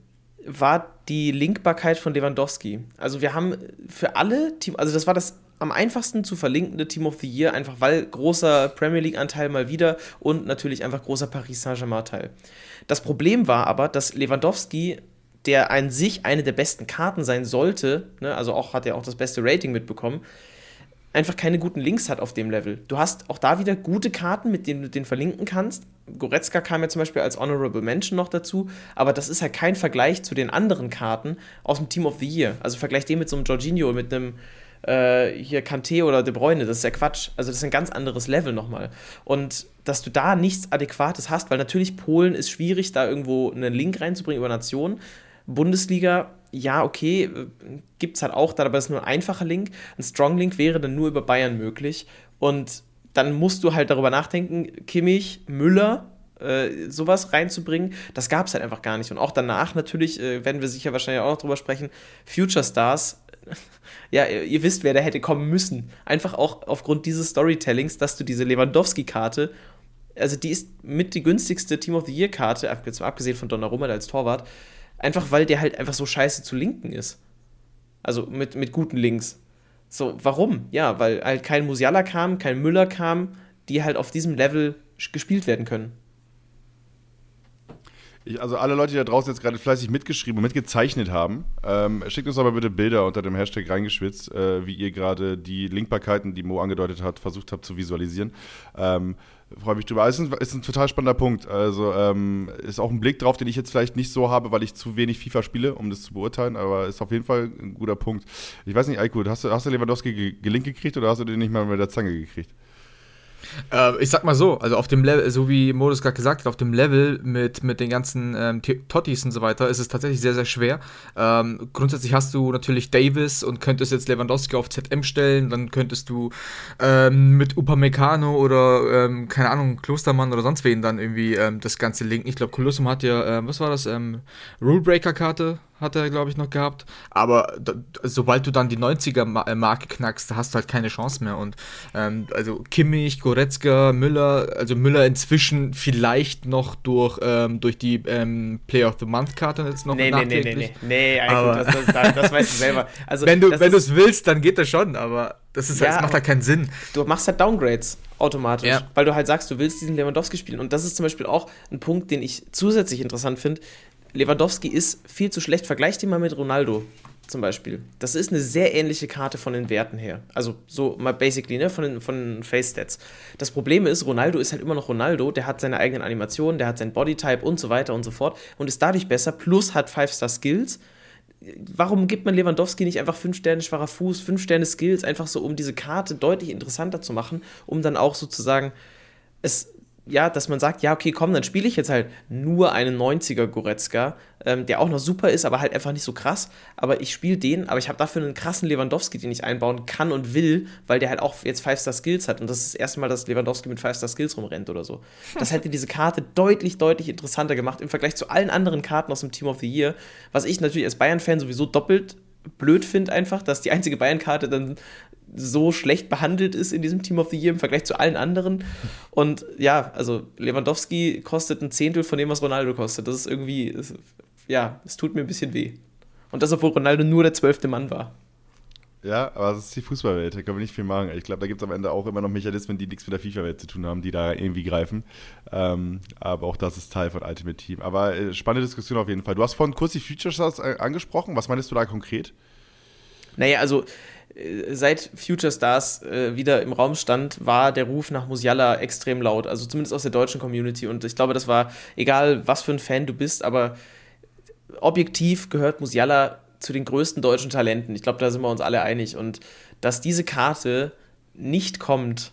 war die Linkbarkeit von Lewandowski. Also, wir haben für alle Team, also das war das am einfachsten zu verlinkende Team of the Year, einfach weil großer Premier League-Anteil mal wieder und natürlich einfach großer Paris Saint-Germain-Teil. Das Problem war aber, dass Lewandowski, der an sich eine der besten Karten sein sollte, ne, also auch hat er auch das beste Rating mitbekommen, einfach keine guten Links hat auf dem Level. Du hast auch da wieder gute Karten, mit denen du den verlinken kannst. Goretzka kam ja zum Beispiel als Honorable Mention noch dazu, aber das ist halt kein Vergleich zu den anderen Karten aus dem Team of the Year. Also vergleich den mit so einem Jorginho, mit einem äh, hier Kanté oder De Bruyne, das ist ja Quatsch. Also das ist ein ganz anderes Level nochmal. Und dass du da nichts Adäquates hast, weil natürlich Polen ist schwierig, da irgendwo einen Link reinzubringen über Nationen. Bundesliga, ja, okay, äh, gibt es halt auch, aber ist nur ein einfacher Link. Ein Strong Link wäre dann nur über Bayern möglich. Und dann musst du halt darüber nachdenken, Kimmich, Müller, äh, sowas reinzubringen, das gab es halt einfach gar nicht. Und auch danach natürlich, äh, werden wir sicher wahrscheinlich auch noch drüber sprechen, Future Stars [laughs] ja, ihr wisst, wer da hätte kommen müssen. Einfach auch aufgrund dieses Storytellings, dass du diese Lewandowski-Karte, also die ist mit die günstigste Team of the Year-Karte, abgesehen von Donnarumma als Torwart, einfach weil der halt einfach so scheiße zu linken ist. Also mit, mit guten Links. So, warum? Ja, weil halt kein Musiala kam, kein Müller kam, die halt auf diesem Level gespielt werden können. Ich, also alle Leute, die da draußen jetzt gerade fleißig mitgeschrieben und mitgezeichnet haben, ähm, schickt uns aber bitte Bilder unter dem Hashtag reingeschwitzt, äh, wie ihr gerade die Linkbarkeiten, die Mo angedeutet hat, versucht habt zu visualisieren. Ähm, Freue mich drüber. Es ist, ein, ist ein total spannender Punkt. Also ähm, ist auch ein Blick drauf, den ich jetzt vielleicht nicht so habe, weil ich zu wenig FIFA spiele, um das zu beurteilen, aber ist auf jeden Fall ein guter Punkt. Ich weiß nicht, Aiko, hast du, hast du Lewandowski gelinkt gekriegt oder hast du den nicht mal mit der Zange gekriegt? Äh, ich sag mal so, also auf dem Level, so wie Modus gerade gesagt hat, auf dem Level mit, mit den ganzen ähm, Tottis und so weiter ist es tatsächlich sehr, sehr schwer. Ähm, grundsätzlich hast du natürlich Davis und könntest jetzt Lewandowski auf ZM stellen, dann könntest du ähm, mit Upamecano oder, ähm, keine Ahnung, Klostermann oder sonst wen dann irgendwie ähm, das Ganze linken. Ich glaube, Colossum hat ja, ähm, was war das, Rulebreaker-Karte hat er, glaube ich, noch gehabt. Aber da, sobald du dann die 90er-Marke knackst, hast du halt keine Chance mehr. Und ähm, also Kimmich, Goretzka, Müller, also Müller inzwischen vielleicht noch durch, ähm, durch die ähm, Player of the Month-Karte jetzt noch nee, nee, nee, nee, nee, nee, aber das, das, das, weißt du selber. [laughs] Also, wenn du es willst, dann geht das schon, aber das, ist halt, ja, das macht halt keinen Sinn. Du machst halt Downgrades automatisch, ja. weil du halt sagst, du willst diesen Lewandowski spielen. Und das ist zum Beispiel auch ein Punkt, den ich zusätzlich interessant finde Lewandowski ist viel zu schlecht. Vergleicht ihn mal mit Ronaldo zum Beispiel. Das ist eine sehr ähnliche Karte von den Werten her. Also so mal basically, ne, von den, von Face-Stats. Das Problem ist, Ronaldo ist halt immer noch Ronaldo, der hat seine eigenen Animationen, der hat sein Bodytype und so weiter und so fort und ist dadurch besser, plus hat 5-Star-Skills. Warum gibt man Lewandowski nicht einfach 5 Sterne schwacher Fuß, 5 Sterne Skills, einfach so, um diese Karte deutlich interessanter zu machen, um dann auch sozusagen es ja, dass man sagt, ja, okay, komm, dann spiele ich jetzt halt nur einen 90er Goretzka, ähm, der auch noch super ist, aber halt einfach nicht so krass. Aber ich spiele den, aber ich habe dafür einen krassen Lewandowski, den ich einbauen kann und will, weil der halt auch jetzt 5-Star-Skills hat. Und das ist das erste Mal, dass Lewandowski mit 5-Star-Skills rumrennt oder so. Das hätte diese Karte deutlich, deutlich interessanter gemacht im Vergleich zu allen anderen Karten aus dem Team of the Year, was ich natürlich als Bayern-Fan sowieso doppelt blöd finde einfach, dass die einzige Bayern-Karte dann so schlecht behandelt ist in diesem Team of the Year im Vergleich zu allen anderen. Und ja, also Lewandowski kostet ein Zehntel von dem, was Ronaldo kostet. Das ist irgendwie, das, ja, es tut mir ein bisschen weh. Und das, obwohl Ronaldo nur der zwölfte Mann war. Ja, aber das ist die Fußballwelt, da können wir nicht viel machen. Ich glaube, da gibt es am Ende auch immer noch Mechanismen, die nichts mit der FIFA-Welt zu tun haben, die da irgendwie greifen. Ähm, aber auch das ist Teil von Ultimate Team. Aber äh, spannende Diskussion auf jeden Fall. Du hast vorhin kurz die Future Stars äh, angesprochen. Was meinst du da konkret? Naja, also seit Future Stars äh, wieder im Raum stand, war der Ruf nach Musiala extrem laut. Also zumindest aus der deutschen Community. Und ich glaube, das war egal, was für ein Fan du bist, aber objektiv gehört Musiala zu den größten deutschen Talenten. Ich glaube, da sind wir uns alle einig. Und dass diese Karte nicht kommt,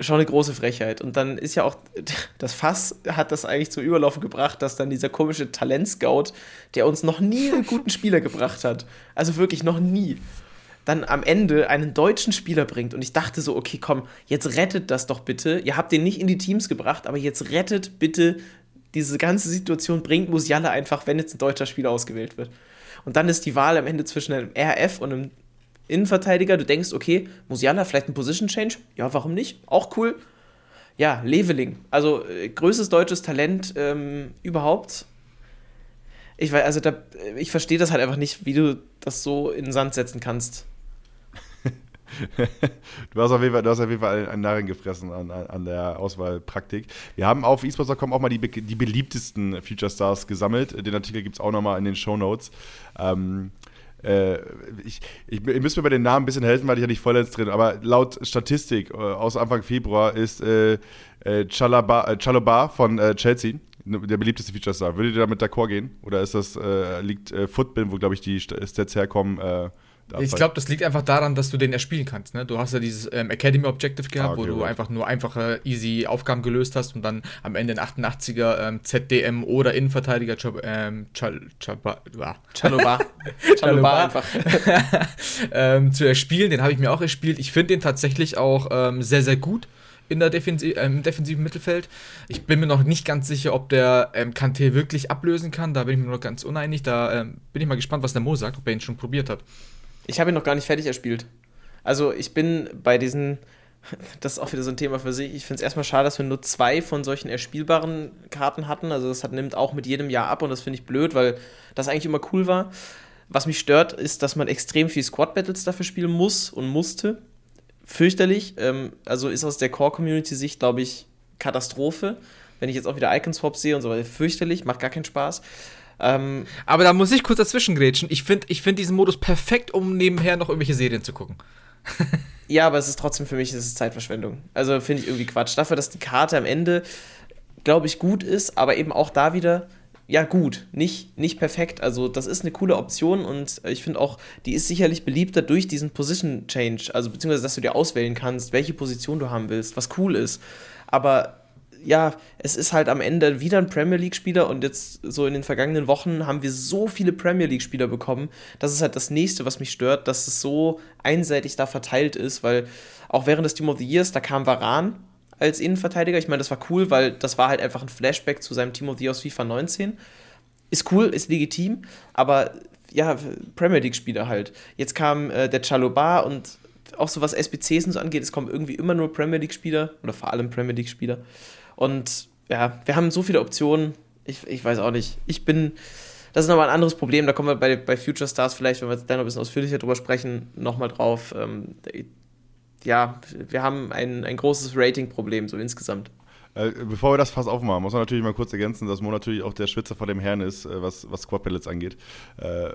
schon eine große Frechheit. Und dann ist ja auch, [laughs] das Fass hat das eigentlich zum Überlaufen gebracht, dass dann dieser komische Talentscout, der uns noch nie einen guten Spieler gebracht hat, also wirklich noch nie, dann am Ende einen deutschen Spieler bringt. Und ich dachte so, okay, komm, jetzt rettet das doch bitte. Ihr habt den nicht in die Teams gebracht, aber jetzt rettet bitte diese ganze Situation, bringt Musiala einfach, wenn jetzt ein deutscher Spieler ausgewählt wird. Und dann ist die Wahl am Ende zwischen einem RF und einem Innenverteidiger. Du denkst, okay, Musiala, vielleicht ein Position Change? Ja, warum nicht? Auch cool. Ja, Leveling. Also äh, größtes deutsches Talent ähm, überhaupt. Ich weiß, also da, ich verstehe das halt einfach nicht, wie du das so in den Sand setzen kannst. Du, hast auf jeden Fall, du hast auf jeden Fall einen Narren gefressen an, an der Auswahlpraktik. Wir haben auf esports.com auch mal die, die beliebtesten Future Stars gesammelt. Den Artikel gibt es auch nochmal in den Show Notes. Ähm, äh, ich, ich, ihr müsst mir bei den Namen ein bisschen helfen, weil ich ja nicht vollends drin aber laut Statistik äh, aus Anfang Februar ist äh, äh, Chalaba, äh, Chaloba von äh, Chelsea der beliebteste Feature Star. Würdet ihr damit d'accord gehen? Oder ist das, äh, liegt äh, Footbin, wo glaube ich die Stats herkommen, äh, ich glaube, das liegt einfach daran, dass du den erspielen kannst. Ne? Du hast ja dieses ähm, Academy Objective gehabt, ah, okay, wo du right. einfach nur einfache, easy Aufgaben gelöst hast und dann am Ende ein 88er ähm, ZDM oder Innenverteidiger Chab ähm, Chal Chaba, [laughs] Chaloba. Chaloba einfach. [laughs] ähm, zu erspielen. Den habe ich mir auch erspielt. Ich finde den tatsächlich auch ähm, sehr, sehr gut in der Defensi äh, im defensiven Mittelfeld. Ich bin mir noch nicht ganz sicher, ob der ähm, Kanté wirklich ablösen kann. Da bin ich mir noch ganz uneinig. Da ähm, bin ich mal gespannt, was der Mo sagt, ob er ihn schon probiert hat. Ich habe ihn noch gar nicht fertig erspielt. Also ich bin bei diesen, [laughs] das ist auch wieder so ein Thema für sich. Ich finde es erstmal schade, dass wir nur zwei von solchen erspielbaren Karten hatten. Also das hat, nimmt auch mit jedem Jahr ab und das finde ich blöd, weil das eigentlich immer cool war. Was mich stört, ist, dass man extrem viel Squad-Battles dafür spielen muss und musste. Fürchterlich. Ähm, also ist aus der Core-Community-Sicht, glaube ich, Katastrophe. Wenn ich jetzt auch wieder Icon-Swaps sehe und so weiter, fürchterlich, macht gar keinen Spaß. Ähm, Aber da muss ich kurz dazwischen grätschen. Ich finde ich find diesen Modus perfekt, um nebenher noch irgendwelche Serien zu gucken. [laughs] ja, aber es ist trotzdem für mich ist Zeitverschwendung. Also finde ich irgendwie Quatsch. Dafür, dass die Karte am Ende, glaube ich, gut ist, aber eben auch da wieder, ja, gut, nicht, nicht perfekt. Also, das ist eine coole Option und ich finde auch, die ist sicherlich beliebter durch diesen Position Change. Also, beziehungsweise, dass du dir auswählen kannst, welche Position du haben willst, was cool ist. Aber ja, es ist halt am Ende wieder ein Premier League-Spieler und jetzt so in den vergangenen Wochen haben wir so viele Premier League-Spieler bekommen. Das ist halt das nächste, was mich stört, dass es so einseitig da verteilt ist, weil auch während des Team of the Years, da kam Varan als Innenverteidiger. Ich meine, das war cool, weil das war halt einfach ein Flashback zu seinem Team of the Year aus FIFA 19. Ist cool, ist legitim, aber ja, Premier League-Spieler halt. Jetzt kam äh, der Chaloba und auch so was SBCs und so angeht, es kommen irgendwie immer nur Premier League-Spieler oder vor allem Premier League-Spieler. Und ja, wir haben so viele Optionen. Ich, ich weiß auch nicht. Ich bin. Das ist nochmal ein anderes Problem. Da kommen wir bei, bei Future Stars vielleicht, wenn wir jetzt da noch ein bisschen ausführlicher drüber sprechen, nochmal drauf. Ähm, ja, wir haben ein, ein großes Rating-Problem, so insgesamt. Äh, bevor wir das Fass aufmachen, muss man natürlich mal kurz ergänzen, dass Mo natürlich auch der Schwitzer vor dem Herrn ist, äh, was, was Squad Pellets angeht. Äh,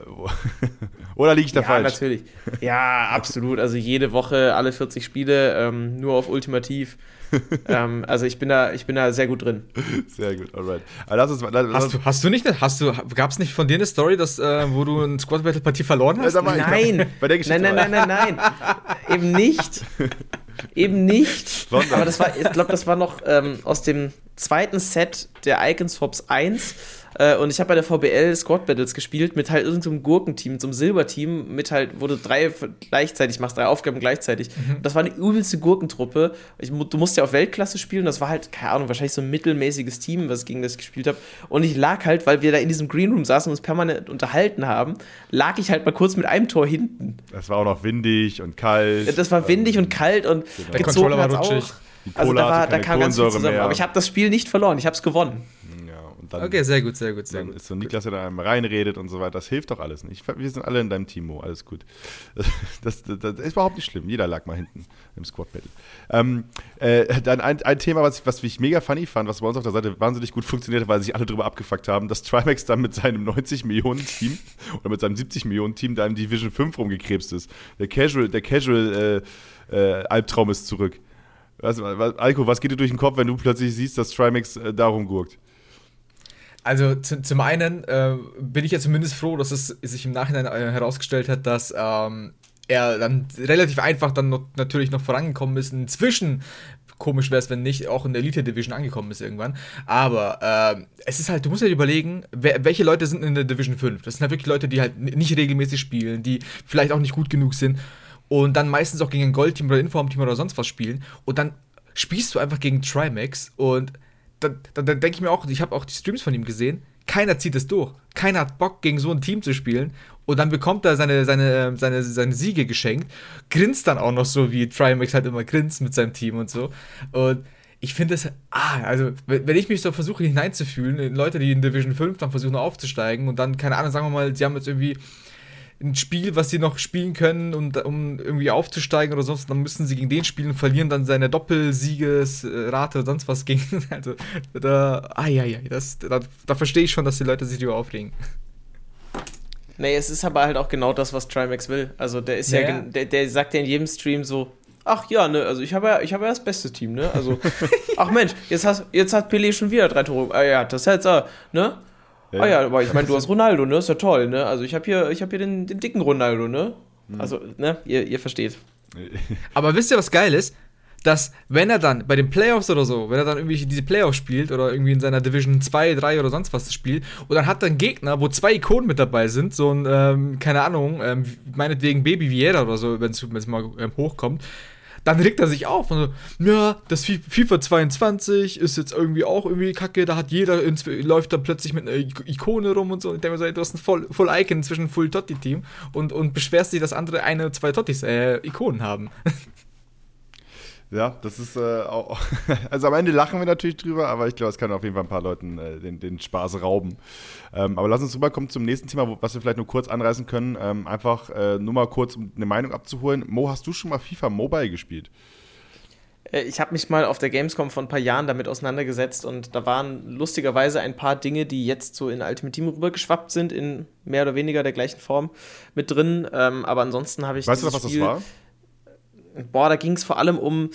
[laughs] oder liege ich da ja, falsch? Ja, natürlich. Ja, absolut. Also jede Woche, alle 40 Spiele, ähm, nur auf Ultimativ. [laughs] ähm, also ich bin da, ich bin da sehr gut drin. Sehr gut, alright. lass uns, lass hast, du, hast du nicht, hast du, gab es nicht von dir eine Story, dass, äh, wo du ein Squad Battle Partie verloren hast? Ja, nein, [laughs] bei der Geschichte nein, nein, nein, nein, nein, eben nicht, eben nicht. Aber das war, ich glaube, das war noch ähm, aus dem zweiten Set der Icon Swaps 1 äh, und ich habe bei der VBL Squad Battles gespielt mit halt irgendeinem so Gurkenteam, so einem Silberteam, mit halt, wo du drei gleichzeitig machst, drei Aufgaben gleichzeitig. Mhm. Das war eine übelste Gurkentruppe. Ich, du musst ja auf Weltklasse spielen. Das war halt, keine Ahnung, wahrscheinlich so ein mittelmäßiges Team, was gegen das ich gespielt habe. Und ich lag halt, weil wir da in diesem Greenroom saßen und uns permanent unterhalten haben, lag ich halt mal kurz mit einem Tor hinten. Das war auch noch windig und kalt. Ja, das war windig ähm, und kalt und genau. der Controller war rutschig. Auch. Also da, war, da kam ganz viel zusammen. Mehr. Aber ich habe das Spiel nicht verloren, ich habe es gewonnen dann, okay, sehr gut, sehr gut, sehr dann gut. ist so Niklas, der da einem reinredet und so weiter. Das hilft doch alles nicht. Wir sind alle in deinem Timo, alles gut. [laughs] Das, das, das, ist überhaupt nicht schlimm. Jeder lag mal hinten im Squad Battle. Ähm, äh, dann ein, ein Thema, was, was ich mega funny fand, was bei uns auf der Seite wahnsinnig gut funktioniert, weil sich alle drüber abgefuckt haben, dass Trimax dann mit seinem 90 Millionen Team [laughs] oder mit seinem 70 Millionen Team da in Division 5 rumgekrebst ist. Der Casual, der Casual äh, äh, Albtraum ist zurück. Was, was, Alko, was geht dir durch den Kopf, wenn du plötzlich siehst, dass Trimax äh, darum gurkt? Also zu, zum einen äh, bin ich ja zumindest froh, dass es sich im Nachhinein äh, herausgestellt hat, dass ähm, er dann relativ einfach dann noch, natürlich noch vorangekommen ist. Inzwischen komisch wäre es, wenn nicht auch in der Elite Division angekommen ist irgendwann. Aber äh, es ist halt, du musst halt überlegen, wer, welche Leute sind in der Division 5. Das sind halt wirklich Leute, die halt nicht regelmäßig spielen, die vielleicht auch nicht gut genug sind und dann meistens auch gegen ein Goldteam oder Informteam oder sonst was spielen. Und dann spielst du einfach gegen Trimax und da, da, da denke ich mir auch, ich habe auch die Streams von ihm gesehen, keiner zieht es durch. Keiner hat Bock, gegen so ein Team zu spielen. Und dann bekommt er seine, seine, seine, seine Siege geschenkt, grinst dann auch noch so, wie Trimax halt immer grinst mit seinem Team und so. Und ich finde es, ah, also, wenn ich mich so versuche hineinzufühlen, in Leute, die in Division 5 dann versuchen aufzusteigen und dann, keine Ahnung, sagen wir mal, sie haben jetzt irgendwie ein Spiel, was sie noch spielen können, um, um irgendwie aufzusteigen oder sonst, dann müssen sie gegen den spielen und verlieren dann seine Doppelsiegesrate oder sonst was gegen. [laughs] Also, da, ah ja, ja, das, da, da verstehe ich schon, dass die Leute sich darüber aufregen. Nee, es ist aber halt auch genau das, was Trimax will. Also der ist ja, ja der, der sagt ja in jedem Stream so, ach ja, ne, also ich habe ja, ich habe ja das beste Team, ne? Also, [laughs] ach Mensch, jetzt, hast, jetzt hat Pelé schon wieder drei Tore. Ah ja, das ist jetzt, äh, ne? Ja, ah ja, aber ich meine, du hast Ronaldo, ne? Ist ja toll, ne? Also ich habe hier, ich hab hier den, den dicken Ronaldo, ne? Mhm. Also, ne? Ihr, ihr versteht. [laughs] aber wisst ihr, was geil ist? Dass, wenn er dann bei den Playoffs oder so, wenn er dann irgendwie diese Playoffs spielt oder irgendwie in seiner Division 2, 3 oder sonst was spielt und dann hat er einen Gegner, wo zwei Ikonen mit dabei sind, so ein, ähm, keine Ahnung, ähm, meinetwegen Baby Vieira oder so, wenn es mal ähm, hochkommt, dann regt er sich auf und so, ja, das FIFA 22 ist jetzt irgendwie auch irgendwie kacke, da hat jeder, läuft da plötzlich mit einer Ikone rum und so. Und ich denke mir so, du hast ein voll Icon zwischen Full Totti-Team und, und beschwerst dich, dass andere eine, zwei Tottis, äh, Ikonen haben. [laughs] Ja, das ist äh, auch. [laughs] Also am Ende lachen wir natürlich drüber, aber ich glaube, es kann auf jeden Fall ein paar Leuten äh, den, den Spaß rauben. Ähm, aber lass uns rüberkommen zum nächsten Thema, was wir vielleicht nur kurz anreißen können. Ähm, einfach äh, nur mal kurz, um eine Meinung abzuholen. Mo, hast du schon mal FIFA Mobile gespielt? Äh, ich habe mich mal auf der Gamescom vor ein paar Jahren damit auseinandergesetzt und da waren lustigerweise ein paar Dinge, die jetzt so in Ultimate Team rübergeschwappt sind, in mehr oder weniger der gleichen Form mit drin. Ähm, aber ansonsten habe ich. Weißt du noch, was Spiel, das war? Boah, da ging es vor allem um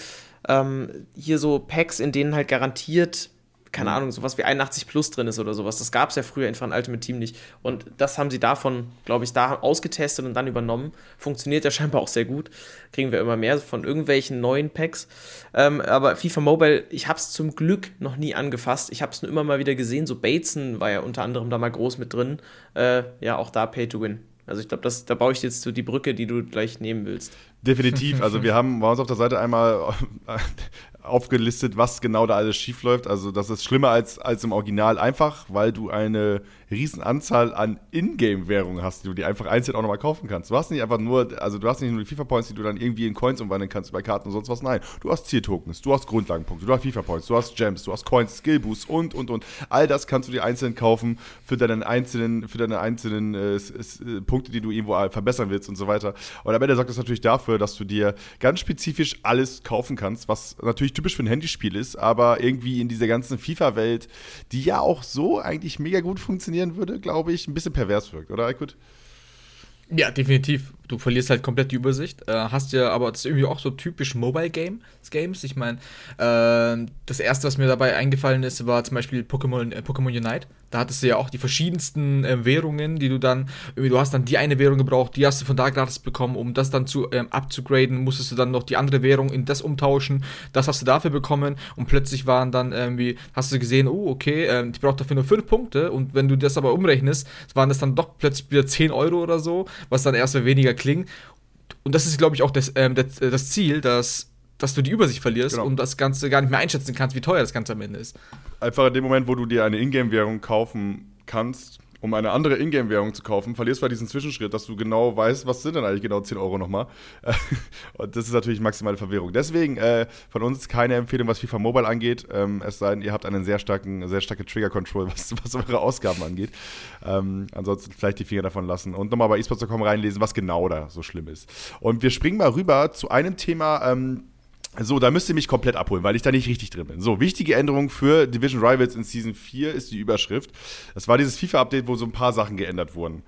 ähm, hier so Packs, in denen halt garantiert keine mhm. Ahnung, sowas wie 81 Plus drin ist oder sowas. Das gab es ja früher in Fun Ultimate Team nicht. Und das haben sie davon, glaube ich, da ausgetestet und dann übernommen. Funktioniert ja [laughs] scheinbar auch sehr gut. Kriegen wir immer mehr von irgendwelchen neuen Packs. Ähm, aber FIFA Mobile, ich habe es zum Glück noch nie angefasst. Ich habe es nur immer mal wieder gesehen. So Bateson war ja unter anderem da mal groß mit drin. Äh, ja, auch da Pay to Win. Also ich glaube, da baue ich jetzt so die Brücke, die du gleich nehmen willst. Definitiv. Also wir haben bei uns auf der Seite einmal [laughs] aufgelistet, was genau da alles schief läuft. Also das ist schlimmer als, als im Original, einfach weil du eine Riesenanzahl an Ingame-Währungen hast, die du dir einfach einzeln auch nochmal kaufen kannst. Du hast nicht einfach nur, also du hast nicht nur die FIFA-Points, die du dann irgendwie in Coins umwandeln kannst bei Karten und sonst was. Nein, du hast Zieltokens, du hast Grundlagenpunkte, du hast FIFA-Points, du hast Gems, du hast Coins, Skillboosts und, und, und. All das kannst du dir einzeln kaufen für deine einzelnen, für deine einzelnen äh, äh, Punkte, die du irgendwo verbessern willst und so weiter. Und am Ende sorgt das natürlich dafür, dass du dir ganz spezifisch alles kaufen kannst, was natürlich typisch für ein Handyspiel ist, aber irgendwie in dieser ganzen FIFA-Welt, die ja auch so eigentlich mega gut funktionieren würde, glaube ich, ein bisschen pervers wirkt, oder Aykut? Ja, definitiv. Du verlierst halt komplett die Übersicht. Äh, hast ja, aber das ist irgendwie auch so typisch Mobile Game, Games. Ich meine, äh, das erste, was mir dabei eingefallen ist, war zum Beispiel Pokémon, äh, Pokémon Unite. Da hattest du ja auch die verschiedensten äh, Währungen, die du dann, du hast dann die eine Währung gebraucht, die hast du von da gratis bekommen, um das dann zu ähm, abzugraden, musstest du dann noch die andere Währung in das umtauschen. Das hast du dafür bekommen und plötzlich waren dann irgendwie, hast du gesehen, oh, okay, ähm, ich brauche dafür nur 5 Punkte und wenn du das aber umrechnest, waren das dann doch plötzlich wieder 10 Euro oder so, was dann erstmal weniger klingt. Und das ist, glaube ich, auch das, ähm, das, das Ziel, dass dass du die Übersicht verlierst genau. und das Ganze gar nicht mehr einschätzen kannst, wie teuer das Ganze am Ende ist. Einfach in dem Moment, wo du dir eine Ingame-Währung kaufen kannst, um eine andere Ingame-Währung zu kaufen, verlierst du halt diesen Zwischenschritt, dass du genau weißt, was sind denn eigentlich genau 10 Euro nochmal. [laughs] Und das ist natürlich maximale Verwirrung. Deswegen äh, von uns keine Empfehlung, was FIFA Mobile angeht. Ähm, es sei denn, ihr habt einen sehr starken, sehr starke Trigger-Control, [laughs] was, was eure Ausgaben angeht. Ähm, ansonsten vielleicht die Finger davon lassen und nochmal bei esports.com reinlesen, was genau da so schlimm ist. Und wir springen mal rüber zu einem Thema, ähm, so, da müsst ihr mich komplett abholen, weil ich da nicht richtig drin bin. So, wichtige Änderung für Division Rivals in Season 4 ist die Überschrift. Das war dieses FIFA-Update, wo so ein paar Sachen geändert wurden.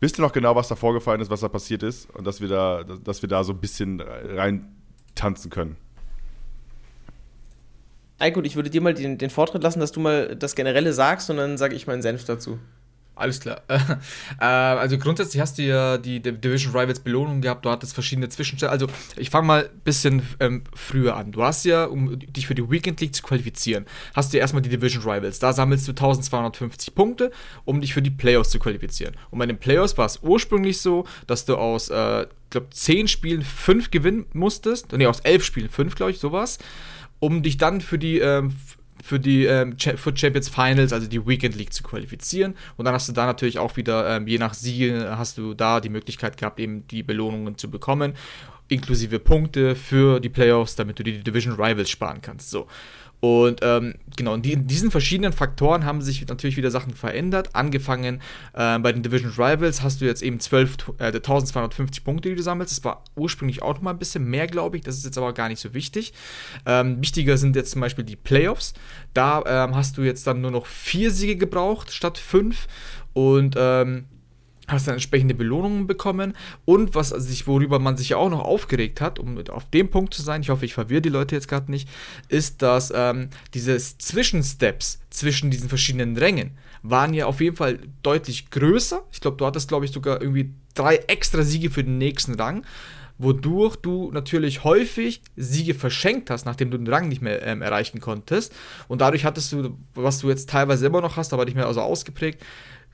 Wisst ihr noch genau, was da vorgefallen ist, was da passiert ist? Und dass wir da, dass wir da so ein bisschen rein tanzen können? Eiko, ich würde dir mal den, den Vortritt lassen, dass du mal das Generelle sagst und dann sage ich meinen Senf dazu. Alles klar. [laughs] äh, also grundsätzlich hast du ja die Division Rivals Belohnung gehabt, du hattest verschiedene Zwischenstellen. Also ich fange mal ein bisschen ähm, früher an. Du hast ja, um dich für die Weekend League zu qualifizieren, hast du ja erstmal die Division Rivals. Da sammelst du 1250 Punkte, um dich für die Playoffs zu qualifizieren. Und bei den Playoffs war es ursprünglich so, dass du aus, äh, glaube, 10 Spielen 5 gewinnen musstest. Ne, aus 11 Spielen 5, glaube ich, sowas. Um dich dann für die ähm, für die ähm, Foot Champions Finals, also die Weekend League zu qualifizieren. Und dann hast du da natürlich auch wieder, ähm, je nach Siege, hast du da die Möglichkeit gehabt, eben die Belohnungen zu bekommen, inklusive Punkte für die Playoffs, damit du die Division Rivals sparen kannst. So. Und ähm, genau, in, die, in, diesen verschiedenen Faktoren haben sich natürlich wieder Sachen verändert. Angefangen äh, bei den Division Rivals hast du jetzt eben 12, äh, 1250 Punkte, die du sammelst. Das war ursprünglich auch noch mal ein bisschen mehr, glaube ich. Das ist jetzt aber gar nicht so wichtig. Ähm, wichtiger sind jetzt zum Beispiel die Playoffs. Da ähm, hast du jetzt dann nur noch vier Siege gebraucht statt fünf. Und ähm, hast dann entsprechende Belohnungen bekommen und was sich, worüber man sich ja auch noch aufgeregt hat, um auf dem Punkt zu sein, ich hoffe, ich verwirre die Leute jetzt gerade nicht, ist, dass ähm, diese Zwischensteps zwischen diesen verschiedenen Rängen waren ja auf jeden Fall deutlich größer. Ich glaube, du hattest, glaube ich, sogar irgendwie drei extra Siege für den nächsten Rang wodurch du natürlich häufig Siege verschenkt hast, nachdem du den Rang nicht mehr ähm, erreichen konntest. Und dadurch hattest du, was du jetzt teilweise immer noch hast, aber nicht mehr also ausgeprägt,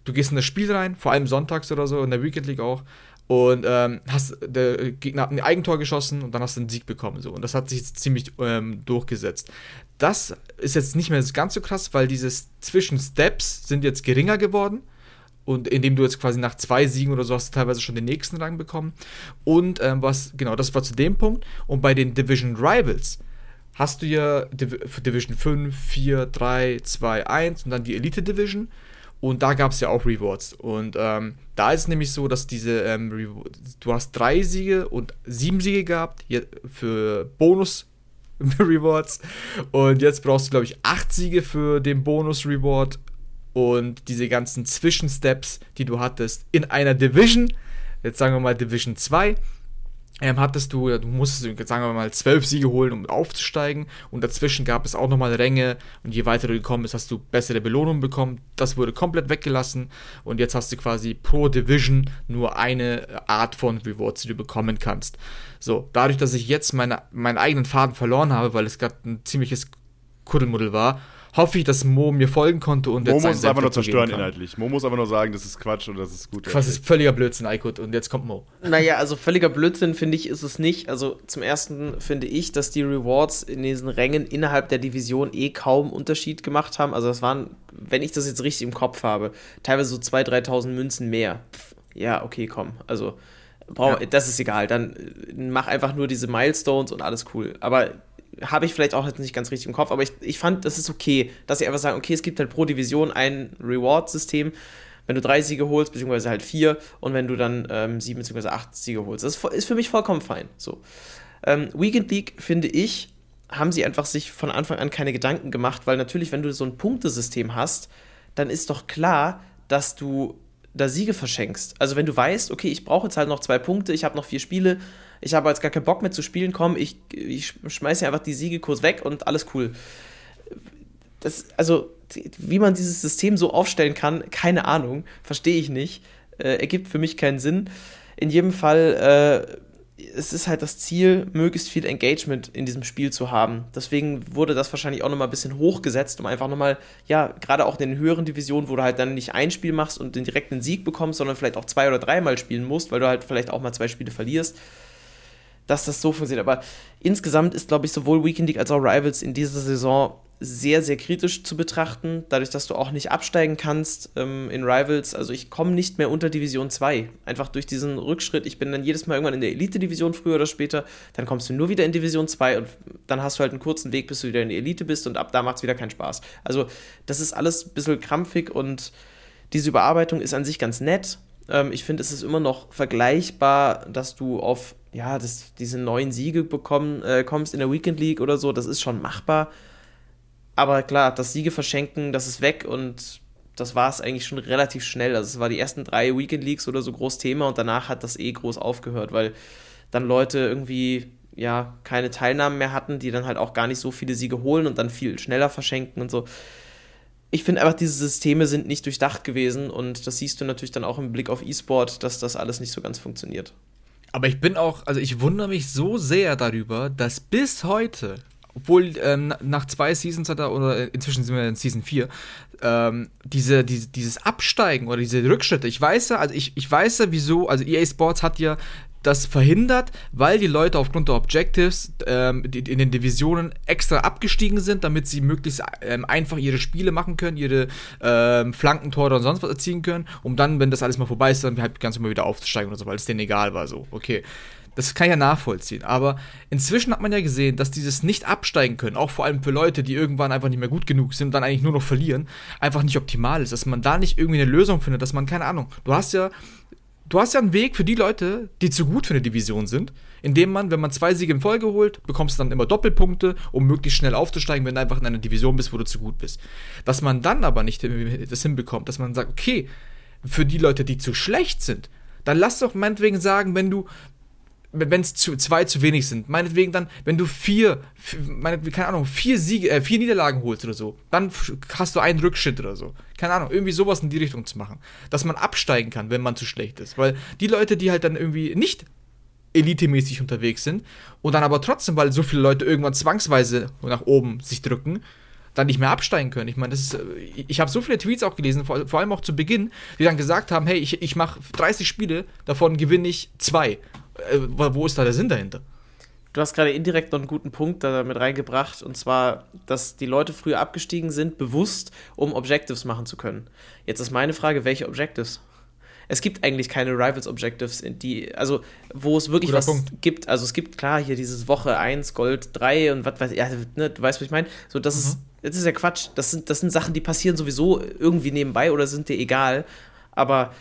du gehst in das Spiel rein, vor allem sonntags oder so, in der Weekend League auch, und ähm, hast der Gegner hat ein Eigentor geschossen und dann hast du einen Sieg bekommen. So. Und das hat sich jetzt ziemlich ähm, durchgesetzt. Das ist jetzt nicht mehr ganz so krass, weil diese Zwischensteps sind jetzt geringer geworden. Und indem du jetzt quasi nach zwei Siegen oder so hast du teilweise schon den nächsten Rang bekommen. Und ähm, was, genau, das war zu dem Punkt. Und bei den Division Rivals hast du ja Div Division 5, 4, 3, 2, 1 und dann die Elite Division. Und da gab es ja auch Rewards. Und ähm, da ist nämlich so, dass diese, ähm, du hast drei Siege und sieben Siege gehabt für Bonus-Rewards. [laughs] Und jetzt brauchst du, glaube ich, acht Siege für den Bonus-Reward. Und diese ganzen Zwischensteps, die du hattest in einer Division, jetzt sagen wir mal Division 2, ähm, hattest du, du musstest, sagen wir mal, zwölf Siege holen, um aufzusteigen. Und dazwischen gab es auch nochmal Ränge. Und je weiter du gekommen bist, hast du bessere Belohnungen bekommen. Das wurde komplett weggelassen. Und jetzt hast du quasi pro Division nur eine Art von Rewards, die du bekommen kannst. So, dadurch, dass ich jetzt meine, meinen eigenen Faden verloren habe, weil es gerade ein ziemliches Kuddelmuddel war, hoffe ich, dass Mo mir folgen konnte und Mo jetzt muss es einfach nur zerstören inhaltlich. Mo muss einfach nur sagen, das ist Quatsch und das ist gut. Das ist völliger Blödsinn, Aykut. Und jetzt kommt Mo. Naja, also völliger Blödsinn finde ich ist es nicht. Also zum ersten finde ich, dass die Rewards in diesen Rängen innerhalb der Division eh kaum Unterschied gemacht haben. Also das waren, wenn ich das jetzt richtig im Kopf habe, teilweise so 2.000, 3.000 Münzen mehr. Pff, ja, okay, komm. Also Brauch, ja. das ist egal. Dann mach einfach nur diese Milestones und alles cool. Aber habe ich vielleicht auch jetzt nicht ganz richtig im Kopf, aber ich, ich fand, das ist okay, dass sie einfach sagen, okay, es gibt halt pro Division ein Reward-System, wenn du drei Siege holst, beziehungsweise halt vier, und wenn du dann ähm, sieben beziehungsweise acht Siege holst. Das ist für mich vollkommen fein. So. Ähm, Weekend League, finde ich, haben sie einfach sich von Anfang an keine Gedanken gemacht, weil natürlich, wenn du so ein Punktesystem hast, dann ist doch klar, dass du da Siege verschenkst. Also wenn du weißt, okay, ich brauche jetzt halt noch zwei Punkte, ich habe noch vier Spiele, ich habe jetzt gar keinen Bock mehr zu spielen, komm, ich, ich schmeiße einfach die Siegekurs weg und alles cool. Das, also, wie man dieses System so aufstellen kann, keine Ahnung, verstehe ich nicht. Äh, ergibt für mich keinen Sinn. In jedem Fall äh, es ist halt das Ziel, möglichst viel Engagement in diesem Spiel zu haben. Deswegen wurde das wahrscheinlich auch nochmal ein bisschen hochgesetzt, um einfach nochmal, ja, gerade auch in den höheren Divisionen, wo du halt dann nicht ein Spiel machst und den direkten Sieg bekommst, sondern vielleicht auch zwei oder dreimal spielen musst, weil du halt vielleicht auch mal zwei Spiele verlierst, dass das so funktioniert. Aber insgesamt ist, glaube ich, sowohl Weekend League als auch Rivals in dieser Saison sehr, sehr kritisch zu betrachten, dadurch, dass du auch nicht absteigen kannst ähm, in Rivals. Also ich komme nicht mehr unter Division 2. Einfach durch diesen Rückschritt. Ich bin dann jedes Mal irgendwann in der Elite-Division früher oder später. Dann kommst du nur wieder in Division 2 und dann hast du halt einen kurzen Weg, bis du wieder in der Elite bist und ab da macht es wieder keinen Spaß. Also das ist alles ein bisschen krampfig und diese Überarbeitung ist an sich ganz nett. Ähm, ich finde, es ist immer noch vergleichbar, dass du auf ja, das, diese neuen Siege bekommen, äh, kommst in der Weekend League oder so. Das ist schon machbar aber klar, das Siege verschenken, das ist weg und das war es eigentlich schon relativ schnell. Also es war die ersten drei Weekend Leagues oder so groß Thema und danach hat das eh groß aufgehört, weil dann Leute irgendwie ja keine Teilnahmen mehr hatten, die dann halt auch gar nicht so viele Siege holen und dann viel schneller verschenken und so. Ich finde einfach, diese Systeme sind nicht durchdacht gewesen und das siehst du natürlich dann auch im Blick auf E-Sport, dass das alles nicht so ganz funktioniert. Aber ich bin auch, also ich wundere mich so sehr darüber, dass bis heute obwohl ähm, nach zwei Seasons hat er, oder inzwischen sind wir in Season 4, ähm, diese, diese, dieses Absteigen oder diese Rückschritte, ich weiß ja, also ich, ich weiß ja, wieso, also EA Sports hat ja das verhindert, weil die Leute aufgrund der Objectives ähm, in den Divisionen extra abgestiegen sind, damit sie möglichst ähm, einfach ihre Spiele machen können, ihre ähm, Flankentore und sonst was erzielen können, um dann, wenn das alles mal vorbei ist, dann halt ganz immer wieder aufzusteigen oder so, weil es denen egal war so. Okay. Das kann ich ja nachvollziehen. Aber inzwischen hat man ja gesehen, dass dieses nicht absteigen können, auch vor allem für Leute, die irgendwann einfach nicht mehr gut genug sind und dann eigentlich nur noch verlieren, einfach nicht optimal ist. Dass man da nicht irgendwie eine Lösung findet, dass man, keine Ahnung, du hast ja, du hast ja einen Weg für die Leute, die zu gut für eine Division sind, indem man, wenn man zwei Siege in Folge holt, bekommst du dann immer Doppelpunkte, um möglichst schnell aufzusteigen, wenn du einfach in einer Division bist, wo du zu gut bist. Dass man dann aber nicht das hinbekommt, dass man sagt, okay, für die Leute, die zu schlecht sind, dann lass doch meinetwegen sagen, wenn du, wenn es zu, zwei zu wenig sind, meinetwegen dann, wenn du vier, meinetwegen, keine Ahnung, vier Siege, äh, vier Niederlagen holst oder so, dann hast du einen Rückschritt oder so. Keine Ahnung, irgendwie sowas in die Richtung zu machen. Dass man absteigen kann, wenn man zu schlecht ist. Weil die Leute, die halt dann irgendwie nicht elitemäßig unterwegs sind und dann aber trotzdem, weil so viele Leute irgendwann zwangsweise nach oben sich drücken, dann nicht mehr absteigen können. Ich meine, das ist, äh, ich habe so viele Tweets auch gelesen, vor, vor, allem auch zu Beginn, die dann gesagt haben, hey, ich, ich mache 30 Spiele, davon gewinne ich zwei. Äh, wo ist da der Sinn dahinter? Du hast gerade indirekt noch einen guten Punkt da mit reingebracht, und zwar, dass die Leute früher abgestiegen sind, bewusst, um Objectives machen zu können. Jetzt ist meine Frage, welche Objectives? Es gibt eigentlich keine Rivals Objectives, die, also wo es wirklich Guter was Punkt. gibt. Also es gibt klar hier dieses Woche 1, Gold 3 und was weiß ich, ja, ne, du weißt, was ich meine? So, das mhm. ist, das ist ja Quatsch. Das sind, das sind Sachen, die passieren sowieso irgendwie nebenbei oder sind dir egal. Aber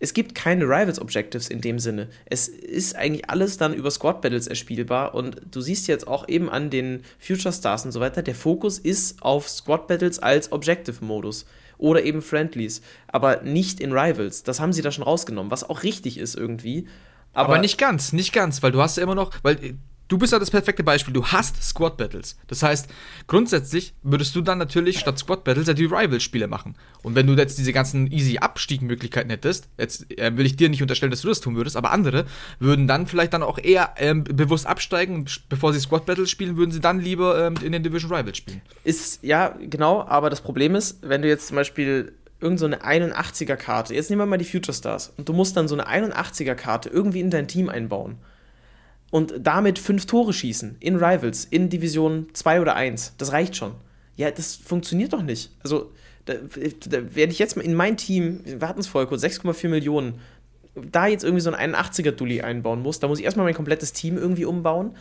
es gibt keine Rivals Objectives in dem Sinne. Es ist eigentlich alles dann über Squad Battles erspielbar und du siehst jetzt auch eben an den Future Stars und so weiter, der Fokus ist auf Squad Battles als Objective Modus oder eben Friendlies, aber nicht in Rivals. Das haben sie da schon rausgenommen, was auch richtig ist irgendwie. Aber, aber, nicht ganz, nicht ganz, weil du hast ja immer noch, weil Du bist ja das perfekte Beispiel. Du hast Squad Battles. Das heißt, grundsätzlich würdest du dann natürlich statt Squad Battles ja die Rival-Spiele machen. Und wenn du jetzt diese ganzen easy Abstiegmöglichkeiten hättest, jetzt äh, will ich dir nicht unterstellen, dass du das tun würdest, aber andere würden dann vielleicht dann auch eher ähm, bewusst absteigen. Bevor sie Squad Battles spielen, würden sie dann lieber ähm, in den Division Rivals spielen. Ist, ja, genau, aber das Problem ist, wenn du jetzt zum Beispiel irgend so eine 81er-Karte, jetzt nehmen wir mal die Future Stars, und du musst dann so eine 81er-Karte irgendwie in dein Team einbauen und damit fünf Tore schießen in Rivals, in Division 2 oder 1. Das reicht schon. Ja, das funktioniert doch nicht. Also, da, da werde ich jetzt mal in mein Team, wir hatten es vorher kurz, 6,4 Millionen, da jetzt irgendwie so ein 81er-Dulli einbauen muss, da muss ich erstmal mein komplettes Team irgendwie umbauen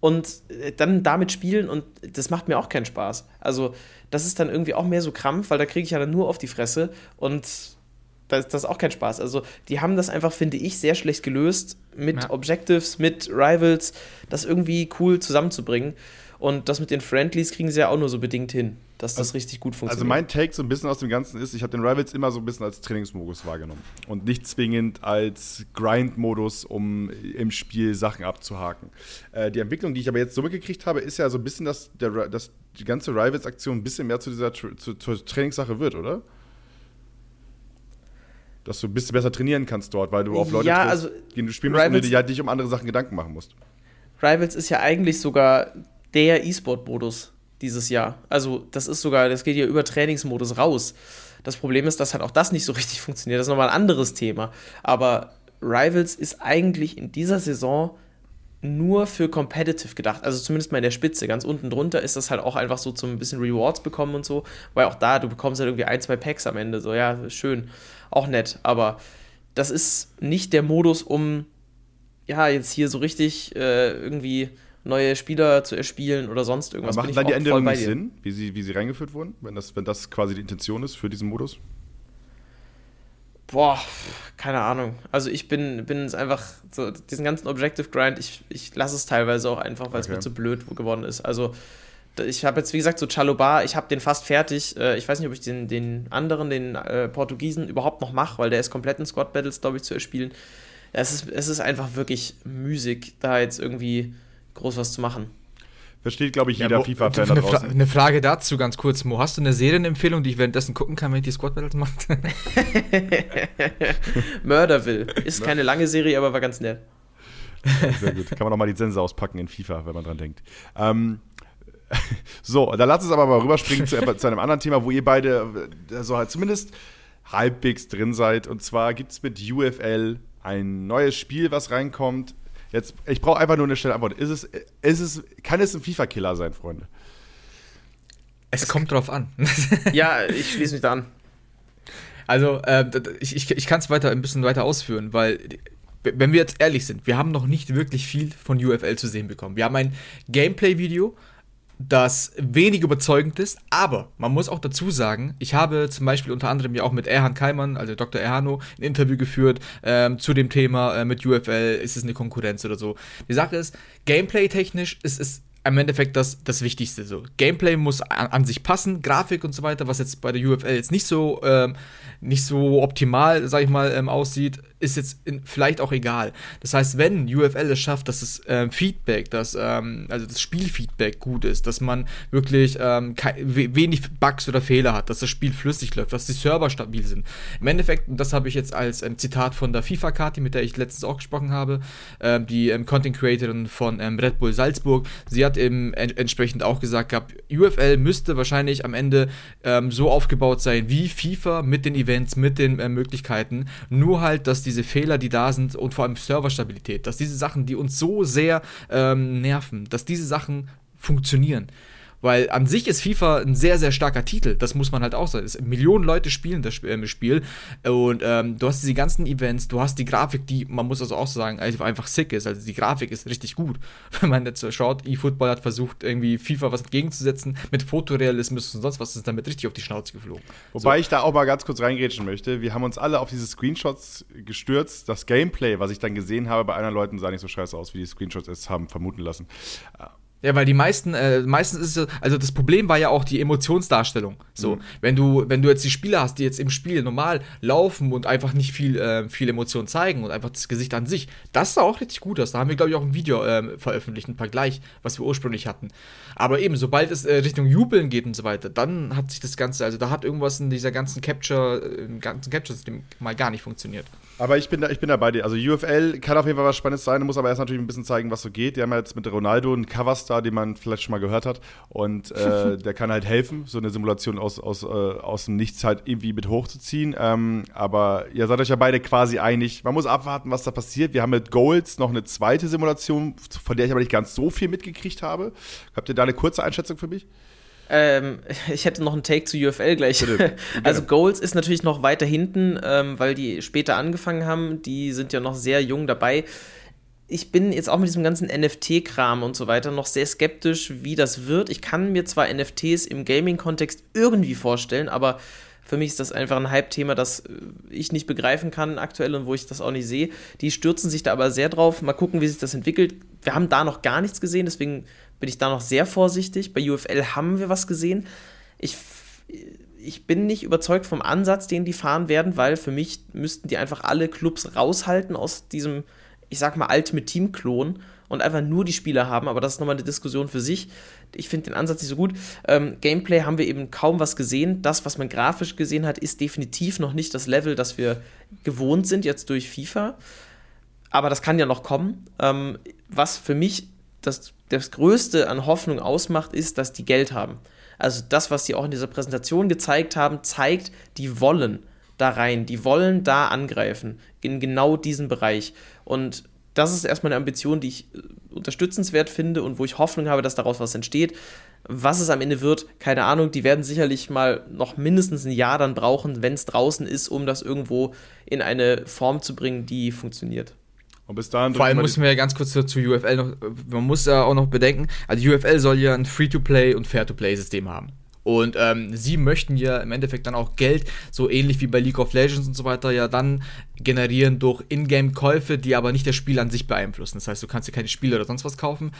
und äh, dann damit spielen und das macht mir auch keinen Spaß. Also, das ist dann irgendwie auch mehr so Krampf, weil da kriege ich ja dann nur auf die Fresse und das, das ist auch kein Spaß. Also, die haben das einfach, finde ich, sehr schlecht gelöst, mit ja. Objectives, mit Rivals, das irgendwie cool zusammenzubringen. Und das mit den Friendlies kriegen sie ja auch nur so bedingt hin, dass das also, richtig gut funktioniert. Also mein Take so ein bisschen aus dem Ganzen ist, ich habe den Rivals immer so ein bisschen als Trainingsmodus wahrgenommen und nicht zwingend als Grind-Modus, um im Spiel Sachen abzuhaken. Äh, die Entwicklung, die ich aber jetzt so mitgekriegt habe, ist ja so ein bisschen, dass, der, dass die ganze Rivals-Aktion ein bisschen mehr zu dieser zu, zur Trainingssache wird, oder? Dass du ein bisschen besser trainieren kannst dort, weil du auf Leute ja, triffst, also, gegen du spielen musst und dir halt nicht um andere Sachen Gedanken machen musst. Rivals ist ja eigentlich sogar der E-Sport-Modus dieses Jahr. Also, das ist sogar, das geht ja über Trainingsmodus raus. Das Problem ist, dass halt auch das nicht so richtig funktioniert. Das ist nochmal ein anderes Thema. Aber Rivals ist eigentlich in dieser Saison nur für Competitive gedacht. Also zumindest mal in der Spitze. Ganz unten drunter ist das halt auch einfach so zum ein bisschen Rewards bekommen und so. Weil auch da, du bekommst halt irgendwie ein, zwei Packs am Ende. So, ja, schön auch nett. Aber das ist nicht der Modus, um ja jetzt hier so richtig äh, irgendwie neue Spieler zu erspielen oder sonst irgendwas. Aber machen dann die Änderungen nicht Sinn, wie sie, wie sie reingeführt wurden, wenn das, wenn das quasi die Intention ist für diesen Modus? Boah, keine Ahnung. Also ich bin, bin es einfach, so diesen ganzen Objective Grind, ich, ich lasse es teilweise auch einfach, weil es okay. mir zu blöd geworden ist. Also ich habe jetzt, wie gesagt, so Chalobar, ich habe den fast fertig. Äh, ich weiß nicht, ob ich den, den anderen, den äh, Portugiesen, überhaupt noch mache, weil der ist komplett in Squad Battles, glaube ich, zu erspielen. Es ist, es ist einfach wirklich müßig, da jetzt irgendwie groß was zu machen. Versteht, glaube ich, jeder ja, FIFA-Fan da draußen. Eine Frage dazu ganz kurz. Mo, hast du eine Serienempfehlung, die ich währenddessen gucken kann, wenn ich die Squad Battles mache? [laughs] [laughs] Murderville. Ist keine lange Serie, aber war ganz nett. Sehr gut. Kann man auch mal die Sense auspacken in FIFA, wenn man dran denkt. Ähm, [laughs] so, dann lass uns aber mal rüberspringen zu, zu, einem anderen Thema, wo ihr beide äh, so halt zumindest halbwegs drin seid. Und zwar gibt es mit UFL ein neues Spiel, was reinkommt. Jetzt, ich brauche einfach nur eine schnelle Antwort. Ist es, ist es, kann es ein FIFA-Killer sein, Freunde? Es kommt drauf an. [laughs] ja, ich schließe mich da an. Also, äh, ich, ich, ich kann es weiter ein bisschen weiter ausführen, weil wenn wir jetzt ehrlich sind, wir haben noch nicht wirklich viel von UFL zu sehen bekommen. Wir haben ein Gameplay-Video, das wenig überzeugend ist, aber man muss auch dazu sagen, ich habe zum Beispiel unter anderem ja auch mit Erhan Keimann, also Dr. Erhano, ein Interview geführt ähm, zu dem Thema äh, mit UFL, ist es eine Konkurrenz oder so. Die Sache ist, gameplay-technisch ist es im Endeffekt das, das Wichtigste. So. Gameplay muss an, an, sich passen, Grafik und so weiter, was jetzt bei der UFL jetzt nicht so, ähm, nicht so optimal, sag ich mal, ähm, aussieht, ist jetzt in, vielleicht auch egal. Das heißt, wenn UFL es schafft, dass das ähm, Feedback, dass, ähm, also das Spielfeedback gut ist, dass man wirklich ähm, wenig Bugs oder Fehler hat, dass das Spiel flüssig läuft, dass die Server stabil sind. Im Endeffekt, und das habe ich jetzt als ähm, Zitat von der FIFA-Karte, mit der ich letztens auch gesprochen habe, ähm, die ähm, Content Creatorin von Red Bull Salzburg, sie hat eben en entsprechend auch gesagt gehabt, UFL müsste wahrscheinlich am Ende so aufgebaut sein wie FIFA mit den Events, mit den äh, Möglichkeiten, nur halt, dass die diese Fehler, die da sind und vor allem Serverstabilität, dass diese Sachen, die uns so sehr ähm, nerven, dass diese Sachen funktionieren. Weil an sich ist FIFA ein sehr, sehr starker Titel. Das muss man halt auch sagen. Es, Millionen Leute spielen das äh, Spiel. Und ähm, du hast diese ganzen Events, du hast die Grafik, die, man muss also auch sagen, einfach sick ist. Also die Grafik ist richtig gut. [laughs] Wenn man jetzt schaut, eFootball hat versucht, irgendwie FIFA was entgegenzusetzen. Mit Fotorealismus und sonst was ist damit richtig auf die Schnauze geflogen. Wobei so. ich da auch mal ganz kurz reingrätschen möchte. Wir haben uns alle auf diese Screenshots gestürzt. Das Gameplay, was ich dann gesehen habe, bei anderen Leuten sah nicht so scheiße aus, wie die Screenshots es haben vermuten lassen. Ja, weil die meisten, äh, meistens ist es, also das Problem war ja auch die Emotionsdarstellung. So, mhm. wenn du, wenn du jetzt die Spieler hast, die jetzt im Spiel normal laufen und einfach nicht viel, äh, viel Emotion zeigen und einfach das Gesicht an sich, das sah auch richtig gut aus. Da haben wir, glaube ich, auch ein Video äh, veröffentlicht, ein Vergleich, was wir ursprünglich hatten. Aber eben, sobald es äh, Richtung Jubeln geht und so weiter, dann hat sich das Ganze, also da hat irgendwas in dieser ganzen Capture, äh, im ganzen Capture-System mal gar nicht funktioniert. Aber ich bin da, ich bin da bei dir. Also UFL kann auf jeden Fall was Spannendes sein, muss aber erst natürlich ein bisschen zeigen, was so geht. Die haben ja jetzt mit Ronaldo einen Coverstar, den man vielleicht schon mal gehört hat. Und äh, [laughs] der kann halt helfen, so eine Simulation aus, aus, äh, aus dem Nichts halt irgendwie mit hochzuziehen. Ähm, aber ihr seid euch ja beide quasi einig. Man muss abwarten, was da passiert. Wir haben mit Goals noch eine zweite Simulation, von der ich aber nicht ganz so viel mitgekriegt habe. Habt ihr da eine kurze Einschätzung für mich? Ähm, [laughs] ich hätte noch einen Take zu UFL gleich. [laughs] also Goals ist natürlich noch weiter hinten, ähm, weil die später angefangen haben. Die sind ja noch sehr jung dabei. Ich bin jetzt auch mit diesem ganzen NFT-Kram und so weiter noch sehr skeptisch, wie das wird. Ich kann mir zwar NFTs im Gaming-Kontext irgendwie vorstellen, aber für mich ist das einfach ein Hype-Thema, das äh, ich nicht begreifen kann aktuell und wo ich das auch nicht sehe. Die stürzen sich da aber sehr drauf. Mal gucken, wie sich das entwickelt. Wir haben da noch gar nichts gesehen, deswegen bin ich da noch sehr vorsichtig. Bei UFL haben wir was gesehen. Ich, ich bin nicht überzeugt vom Ansatz, den die fahren werden, weil für mich müssten die einfach alle Clubs raushalten aus diesem, ich sag mal, Ultimate Team-Klon und einfach nur die Spieler haben, aber das ist nochmal eine Diskussion für sich. Ich finde den Ansatz nicht so gut. Ähm, Gameplay haben wir eben kaum was gesehen. Das, was man grafisch gesehen hat, ist definitiv noch nicht das Level, das wir gewohnt sind jetzt durch FIFA. Aber das kann ja noch kommen. Ähm, was für mich das, das Größte an Hoffnung ausmacht, ist, dass die Geld haben. Also das, was sie auch in dieser Präsentation gezeigt haben, zeigt, die wollen da rein, die wollen da angreifen, in genau diesen Bereich. Und das ist erstmal eine Ambition, die ich äh, unterstützenswert finde und wo ich Hoffnung habe, dass daraus was entsteht. Was es am Ende wird, keine Ahnung. Die werden sicherlich mal noch mindestens ein Jahr dann brauchen, wenn es draußen ist, um das irgendwo in eine Form zu bringen, die funktioniert. Und bis dahin. Vor allem müssen wir ja ganz kurz zu UFL noch, man muss ja auch noch bedenken, also UFL soll ja ein Free-to-Play und Fair-to-Play-System haben. Und ähm, sie möchten ja im Endeffekt dann auch Geld, so ähnlich wie bei League of Legends und so weiter, ja dann generieren durch Ingame-Käufe, die aber nicht das Spiel an sich beeinflussen. Das heißt, du kannst dir keine Spiele oder sonst was kaufen.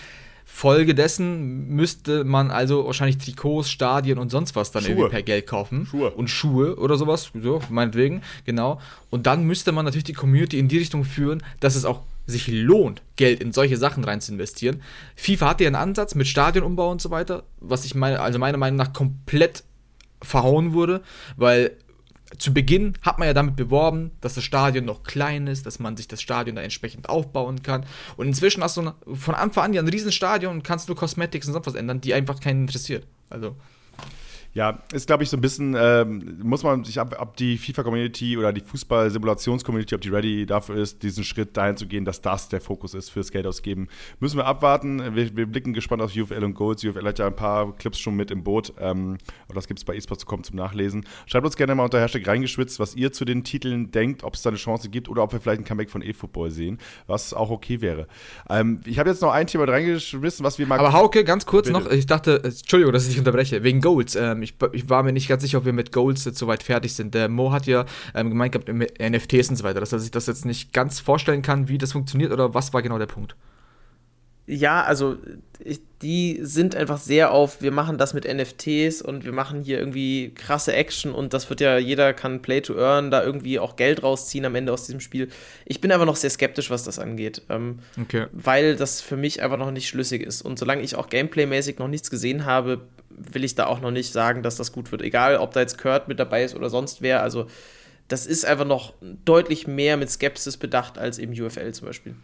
Folge dessen müsste man also wahrscheinlich Trikots, Stadien und sonst was dann Schuhe. irgendwie per Geld kaufen. Schuhe. Und Schuhe oder sowas, so, meinetwegen, genau. Und dann müsste man natürlich die Community in die Richtung führen, dass es auch sich lohnt, Geld in solche Sachen rein zu investieren. FIFA hat ja einen Ansatz mit Stadionumbau und so weiter, was ich meine, also meiner Meinung nach komplett verhauen wurde, weil zu Beginn hat man ja damit beworben, dass das Stadion noch klein ist, dass man sich das Stadion da entsprechend aufbauen kann. Und inzwischen hast du von Anfang an ja ein Riesenstadion und kannst nur Cosmetics und sonst was ändern, die einfach keinen interessiert. Also. Ja, ist, glaube ich, so ein bisschen, ähm, muss man sich ab, ob die FIFA-Community oder die Fußball-Simulations-Community, ob die ready dafür ist, diesen Schritt dahin zu gehen, dass das der Fokus ist fürs Geld ausgeben. Müssen wir abwarten. Wir, wir blicken gespannt auf UFL und Goals. UFL hat ja ein paar Clips schon mit im Boot. Ähm, und das gibt es bei esports.com zum Nachlesen. Schreibt uns gerne mal unter Hashtag reingeschwitzt, was ihr zu den Titeln denkt, ob es da eine Chance gibt oder ob wir vielleicht ein Comeback von eFootball sehen, was auch okay wäre. Ähm, ich habe jetzt noch ein Thema reingeschmissen, was wir mal. Aber Hauke, ganz kurz Bitte. noch, ich dachte, Entschuldigung, dass ich dich unterbreche, wegen Goals. Ähm, ich, ich, war mir nicht ganz sicher, ob wir mit Goals jetzt soweit fertig sind. Der Mo hat ja ähm, gemeint gehabt, mit NFTs und so weiter, dass er sich das jetzt nicht ganz vorstellen kann, wie das funktioniert oder was war genau der Punkt? Ja, also ich, die sind einfach sehr auf, wir machen das mit NFTs und wir machen hier irgendwie krasse Action und das wird ja, jeder kann Play to Earn, da irgendwie auch Geld rausziehen am Ende aus diesem Spiel. Ich bin aber noch sehr skeptisch, was das angeht, ähm, okay. weil das für mich einfach noch nicht schlüssig ist. Und solange ich auch Gameplay-mäßig noch nichts gesehen habe, will ich da auch noch nicht sagen, dass das gut wird. Egal, ob da jetzt Kurt mit dabei ist oder sonst wer. Also, das ist einfach noch deutlich mehr mit Skepsis bedacht als im UFL zum Beispiel.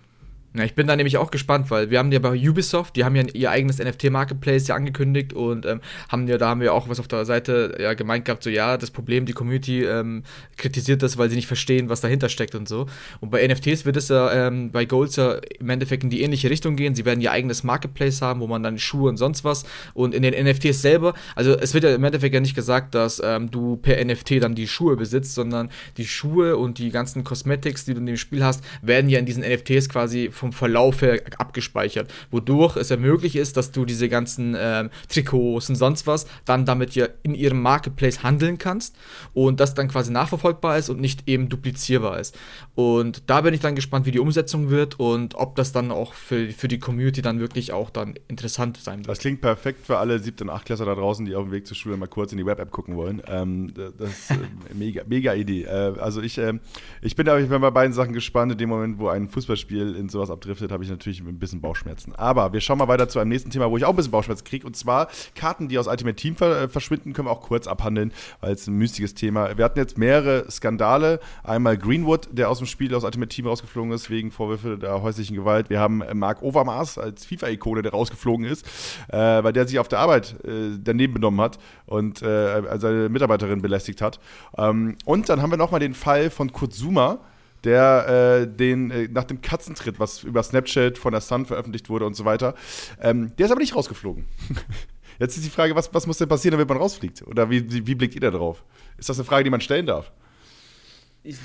Ja, ich bin da nämlich auch gespannt, weil wir haben ja bei Ubisoft, die haben ja ihr eigenes NFT-Marketplace ja angekündigt und ähm, haben ja, da haben wir auch was auf der Seite ja gemeint gehabt, so ja, das Problem, die Community ähm, kritisiert das, weil sie nicht verstehen, was dahinter steckt und so. Und bei NFTs wird es ja ähm, bei Golds ja im Endeffekt in die ähnliche Richtung gehen. Sie werden ihr eigenes Marketplace haben, wo man dann Schuhe und sonst was und in den NFTs selber, also es wird ja im Endeffekt ja nicht gesagt, dass ähm, du per NFT dann die Schuhe besitzt, sondern die Schuhe und die ganzen Cosmetics, die du in dem Spiel hast, werden ja in diesen NFTs quasi vom Verlauf her abgespeichert, wodurch es ja möglich ist, dass du diese ganzen ähm, Trikots und sonst was dann damit ja in ihrem Marketplace handeln kannst und das dann quasi nachverfolgbar ist und nicht eben duplizierbar ist. Und da bin ich dann gespannt, wie die Umsetzung wird und ob das dann auch für, für die Community dann wirklich auch dann interessant sein wird. Das klingt perfekt für alle 7. und 8 Klasse da draußen, die auf dem Weg zur Schule mal kurz in die Web-App gucken wollen. Ähm, das ist äh, [laughs] mega, mega Idee. Äh, also ich, äh, ich bin, ich bin bei beiden Sachen gespannt. In dem Moment, wo ein Fußballspiel in sowas abdriftet, habe ich natürlich ein bisschen Bauchschmerzen. Aber wir schauen mal weiter zu einem nächsten Thema, wo ich auch ein bisschen Bauchschmerzen kriege. Und zwar Karten, die aus Ultimate Team äh, verschwinden, können wir auch kurz abhandeln, weil es ein mystiges Thema. Wir hatten jetzt mehrere Skandale. Einmal Greenwood, der aus dem Spiel aus Ultimate Team rausgeflogen ist, wegen Vorwürfe der häuslichen Gewalt. Wir haben Mark Overmars als FIFA-Ikone, der rausgeflogen ist, äh, weil der sich auf der Arbeit äh, daneben benommen hat und äh, seine Mitarbeiterin belästigt hat. Ähm, und dann haben wir nochmal den Fall von Kurt Zuma, der äh, den äh, nach dem Katzentritt, was über Snapchat von der Sun veröffentlicht wurde und so weiter, ähm, der ist aber nicht rausgeflogen. [laughs] Jetzt ist die Frage, was, was muss denn passieren, damit man rausfliegt? Oder wie, wie, wie blickt ihr da drauf? Ist das eine Frage, die man stellen darf?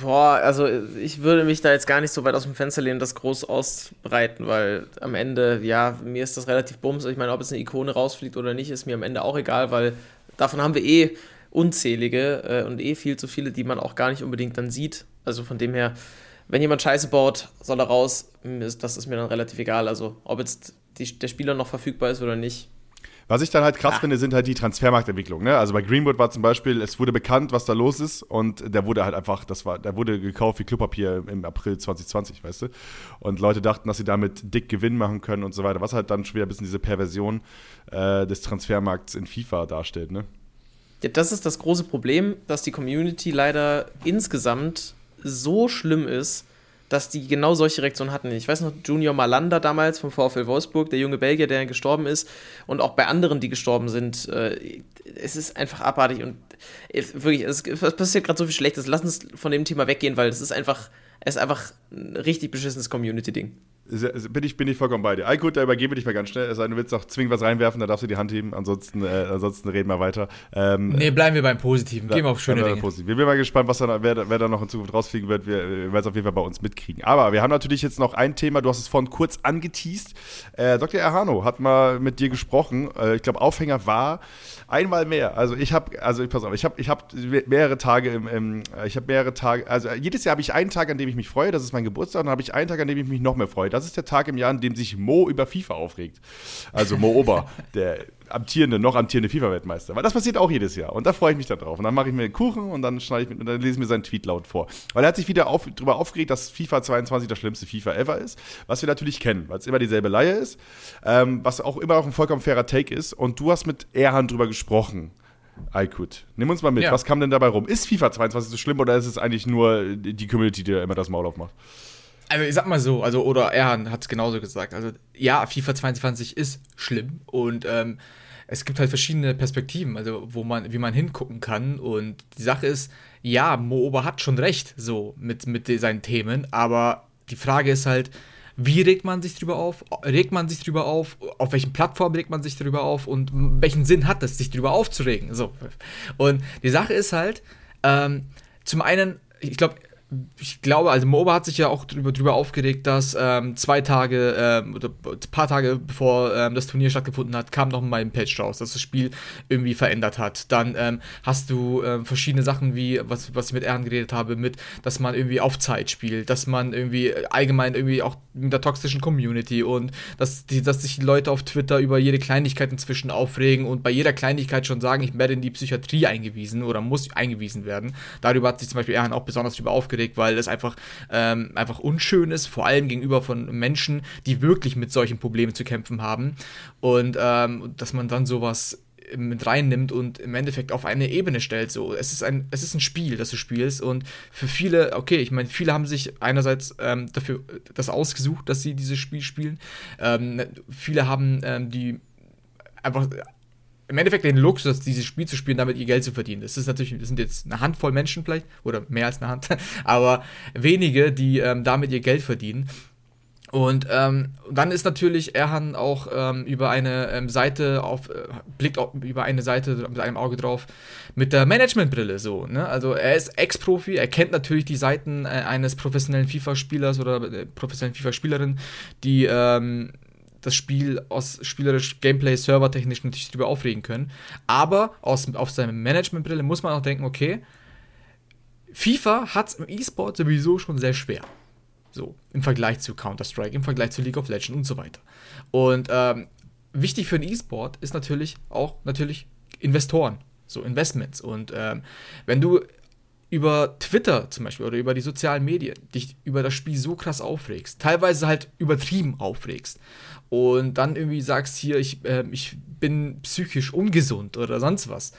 Boah, also ich würde mich da jetzt gar nicht so weit aus dem Fenster lehnen, das groß ausbreiten, weil am Ende, ja, mir ist das relativ bums. Ich meine, ob jetzt eine Ikone rausfliegt oder nicht, ist mir am Ende auch egal, weil davon haben wir eh unzählige äh, und eh viel zu viele, die man auch gar nicht unbedingt dann sieht. Also von dem her, wenn jemand Scheiße baut, soll er raus. Das ist mir dann relativ egal. Also ob jetzt die, der Spieler noch verfügbar ist oder nicht, was ich dann halt krass ah. finde, sind halt die Transfermarktentwicklungen. Ne? Also bei Greenwood war zum Beispiel, es wurde bekannt, was da los ist und der wurde halt einfach, das war, der wurde gekauft wie Klopapier im April 2020, weißt du? Und Leute dachten, dass sie damit dick Gewinn machen können und so weiter, was halt dann schon wieder ein bisschen diese Perversion äh, des Transfermarkts in FIFA darstellt, ne? Ja, das ist das große Problem, dass die Community leider insgesamt so schlimm ist, dass die genau solche Reaktionen hatten. Ich weiß noch, Junior Malanda damals vom VfL Wolfsburg, der junge Belgier, der gestorben ist, und auch bei anderen, die gestorben sind. Äh, es ist einfach abartig und wirklich, es, passiert gerade so viel Schlechtes. Lass uns von dem Thema weggehen, weil es ist einfach, es ist einfach ein richtig beschissenes Community-Ding. Bin ich, bin ich vollkommen bei dir. Alkut, da übergebe dich mal ganz schnell. Es sei denn, du willst noch zwingend was reinwerfen, da darfst du die Hand heben. Ansonsten, äh, ansonsten reden wir weiter. Ähm, nee, bleiben wir beim Positiven. Gehen wir auf schöne Dinge. Positiv. Wir sind mal gespannt, was da, wer, wer da noch in Zukunft rausfliegen wird. Wir, wir werden es auf jeden Fall bei uns mitkriegen. Aber wir haben natürlich jetzt noch ein Thema, du hast es vorhin kurz angeteased. Äh, Dr. Erhano hat mal mit dir gesprochen. Äh, ich glaube, Aufhänger war einmal mehr. Also ich habe, also pass auf, ich habe ich hab mehrere Tage im, im ich habe mehrere Tage, also jedes Jahr habe ich einen Tag, an dem ich mich freue, das ist mein Geburtstag, und dann habe ich einen Tag, an dem ich mich noch mehr freue. Das ist der Tag im Jahr, an dem sich Mo über FIFA aufregt. Also Mo Ober, [laughs] der amtierende, noch amtierende FIFA-Weltmeister. Weil das passiert auch jedes Jahr. Und da freue ich mich dann drauf. Und dann mache ich mir einen Kuchen und dann schneide ich und dann lese ich mir seinen Tweet laut vor. Weil er hat sich wieder auf, darüber aufgeregt, dass FIFA 22 das schlimmste FIFA ever ist. Was wir natürlich kennen, weil es immer dieselbe Leihe ist. Ähm, was auch immer auch ein vollkommen fairer Take ist. Und du hast mit Erhan drüber gesprochen. Aykut. Nimm uns mal mit. Ja. Was kam denn dabei rum? Ist FIFA 22 so schlimm oder ist es eigentlich nur die Community, die da immer das Maul aufmacht? Also ich sag mal so, also oder er hat es genauso gesagt. Also ja, FIFA 22 ist schlimm und ähm, es gibt halt verschiedene Perspektiven, also wo man, wie man hingucken kann. Und die Sache ist, ja, Mooba hat schon recht, so mit, mit seinen Themen, aber die Frage ist halt, wie regt man sich drüber auf? Regt man sich drüber auf? Auf welchen Plattformen regt man sich drüber auf? Und welchen Sinn hat es, sich drüber aufzuregen? So. Und die Sache ist halt, ähm, zum einen, ich glaube, ich glaube, also MOBA hat sich ja auch drüber, drüber aufgeregt, dass ähm, zwei Tage ähm, oder ein paar Tage bevor ähm, das Turnier stattgefunden hat, kam noch mal ein Patch raus, das das Spiel irgendwie verändert hat. Dann ähm, hast du ähm, verschiedene Sachen wie, was, was ich mit Ehren geredet habe, mit, dass man irgendwie auf Zeit spielt, dass man irgendwie allgemein irgendwie auch mit der toxischen Community und dass, die, dass sich die Leute auf Twitter über jede Kleinigkeit inzwischen aufregen und bei jeder Kleinigkeit schon sagen, ich werde in die Psychiatrie eingewiesen oder muss eingewiesen werden. Darüber hat sich zum Beispiel Ehren auch besonders drüber aufgeregt aufgeregt, weil es einfach, ähm, einfach unschön ist, vor allem gegenüber von Menschen, die wirklich mit solchen Problemen zu kämpfen haben. Und ähm, dass man dann sowas mit reinnimmt und im Endeffekt auf eine Ebene stellt. So, es ist ein, es ist ein Spiel, das du spielst und für viele, okay, ich meine, viele haben sich einerseits ähm, dafür das ausgesucht, dass sie dieses Spiel spielen. Ähm, viele haben ähm, die einfach im Endeffekt den Luxus, dieses Spiel zu spielen, damit ihr Geld zu verdienen. Das ist natürlich, das sind jetzt eine Handvoll Menschen vielleicht, oder mehr als eine Hand, [laughs] aber wenige, die ähm, damit ihr Geld verdienen. Und ähm, dann ist natürlich Erhan auch ähm, über eine ähm, Seite auf, äh, blickt auch über eine Seite mit einem Auge drauf mit der Managementbrille so. Ne? Also er ist Ex-Profi, er kennt natürlich die Seiten äh, eines professionellen FIFA-Spielers oder äh, professionellen FIFA-Spielerin, die ähm, das Spiel aus spielerisch Gameplay, servertechnisch natürlich darüber aufregen können. Aber aus, auf seiner Managementbrille muss man auch denken, okay, FIFA hat es im E-Sport sowieso schon sehr schwer. So, im Vergleich zu Counter-Strike, im Vergleich zu League of Legends und so weiter. Und ähm, wichtig für den E-Sport ist natürlich auch natürlich Investoren, so Investments. Und ähm, wenn du über Twitter zum Beispiel oder über die sozialen Medien dich über das Spiel so krass aufregst, teilweise halt übertrieben aufregst und dann irgendwie sagst hier, ich, äh, ich bin psychisch ungesund oder sonst was,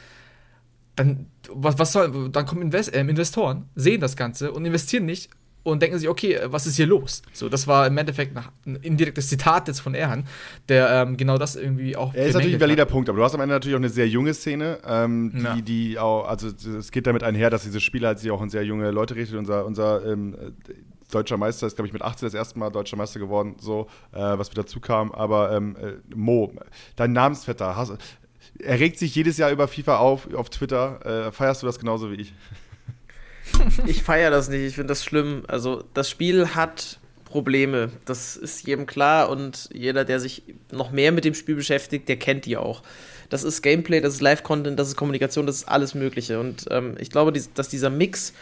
dann was, was soll, dann kommen Invest äh, Investoren, sehen das Ganze und investieren nicht und denken sich, okay, was ist hier los? So, das war im Endeffekt ein indirektes Zitat jetzt von Erhan, der ähm, genau das irgendwie auch. Er ist natürlich ein valider Punkt, aber du hast am Ende natürlich auch eine sehr junge Szene, ähm, die, ja. die auch, also es geht damit einher, dass dieses Spiel halt sich auch an sehr junge Leute richtet. Unser, unser ähm, deutscher Meister ist, glaube ich, mit 18 das erste Mal deutscher Meister geworden, so, äh, was wieder dazu kam. Aber ähm, äh, Mo, dein Namensvetter, hast, er regt sich jedes Jahr über FIFA auf, auf Twitter. Äh, feierst du das genauso wie ich? Ich feiere das nicht, ich finde das schlimm. Also das Spiel hat Probleme, das ist jedem klar und jeder, der sich noch mehr mit dem Spiel beschäftigt, der kennt die auch. Das ist Gameplay, das ist Live-Content, das ist Kommunikation, das ist alles Mögliche. Und ähm, ich glaube, dass dieser Mix,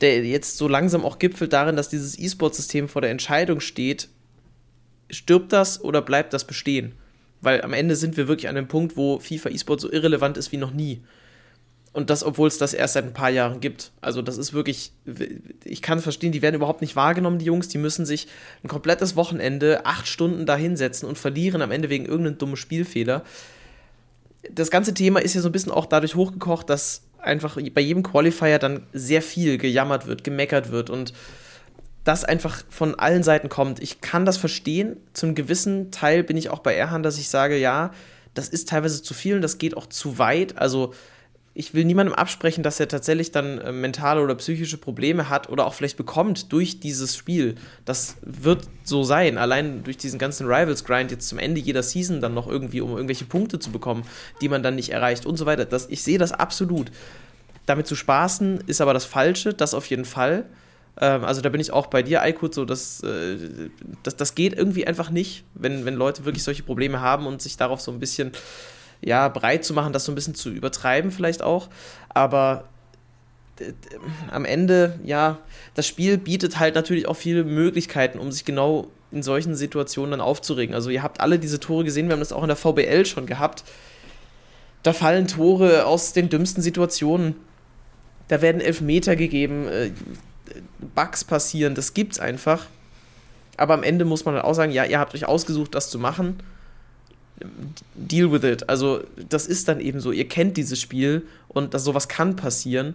der jetzt so langsam auch gipfelt darin, dass dieses E-Sport-System vor der Entscheidung steht, stirbt das oder bleibt das bestehen? Weil am Ende sind wir wirklich an dem Punkt, wo FIFA E-Sport so irrelevant ist wie noch nie. Und das, obwohl es das erst seit ein paar Jahren gibt. Also, das ist wirklich, ich kann verstehen, die werden überhaupt nicht wahrgenommen, die Jungs. Die müssen sich ein komplettes Wochenende, acht Stunden da hinsetzen und verlieren am Ende wegen irgendeinem dummen Spielfehler. Das ganze Thema ist ja so ein bisschen auch dadurch hochgekocht, dass einfach bei jedem Qualifier dann sehr viel gejammert wird, gemeckert wird und das einfach von allen Seiten kommt. Ich kann das verstehen. Zum gewissen Teil bin ich auch bei Erhan, dass ich sage, ja, das ist teilweise zu viel und das geht auch zu weit. Also, ich will niemandem absprechen, dass er tatsächlich dann äh, mentale oder psychische Probleme hat oder auch vielleicht bekommt durch dieses Spiel. Das wird so sein. Allein durch diesen ganzen Rivals-Grind jetzt zum Ende jeder Season dann noch irgendwie, um irgendwelche Punkte zu bekommen, die man dann nicht erreicht und so weiter. Das, ich sehe das absolut. Damit zu spaßen ist aber das Falsche, das auf jeden Fall. Ähm, also da bin ich auch bei dir, Aykut, so dass äh, das, das geht irgendwie einfach nicht, wenn, wenn Leute wirklich solche Probleme haben und sich darauf so ein bisschen ja, breit zu machen, das so ein bisschen zu übertreiben vielleicht auch. Aber am Ende, ja, das Spiel bietet halt natürlich auch viele Möglichkeiten, um sich genau in solchen Situationen dann aufzuregen. Also ihr habt alle diese Tore gesehen, wir haben das auch in der VBL schon gehabt. Da fallen Tore aus den dümmsten Situationen. Da werden Elfmeter gegeben, äh, Bugs passieren, das gibt's einfach. Aber am Ende muss man dann auch sagen, ja, ihr habt euch ausgesucht, das zu machen deal with it. Also, das ist dann eben so. Ihr kennt dieses Spiel und das, sowas kann passieren.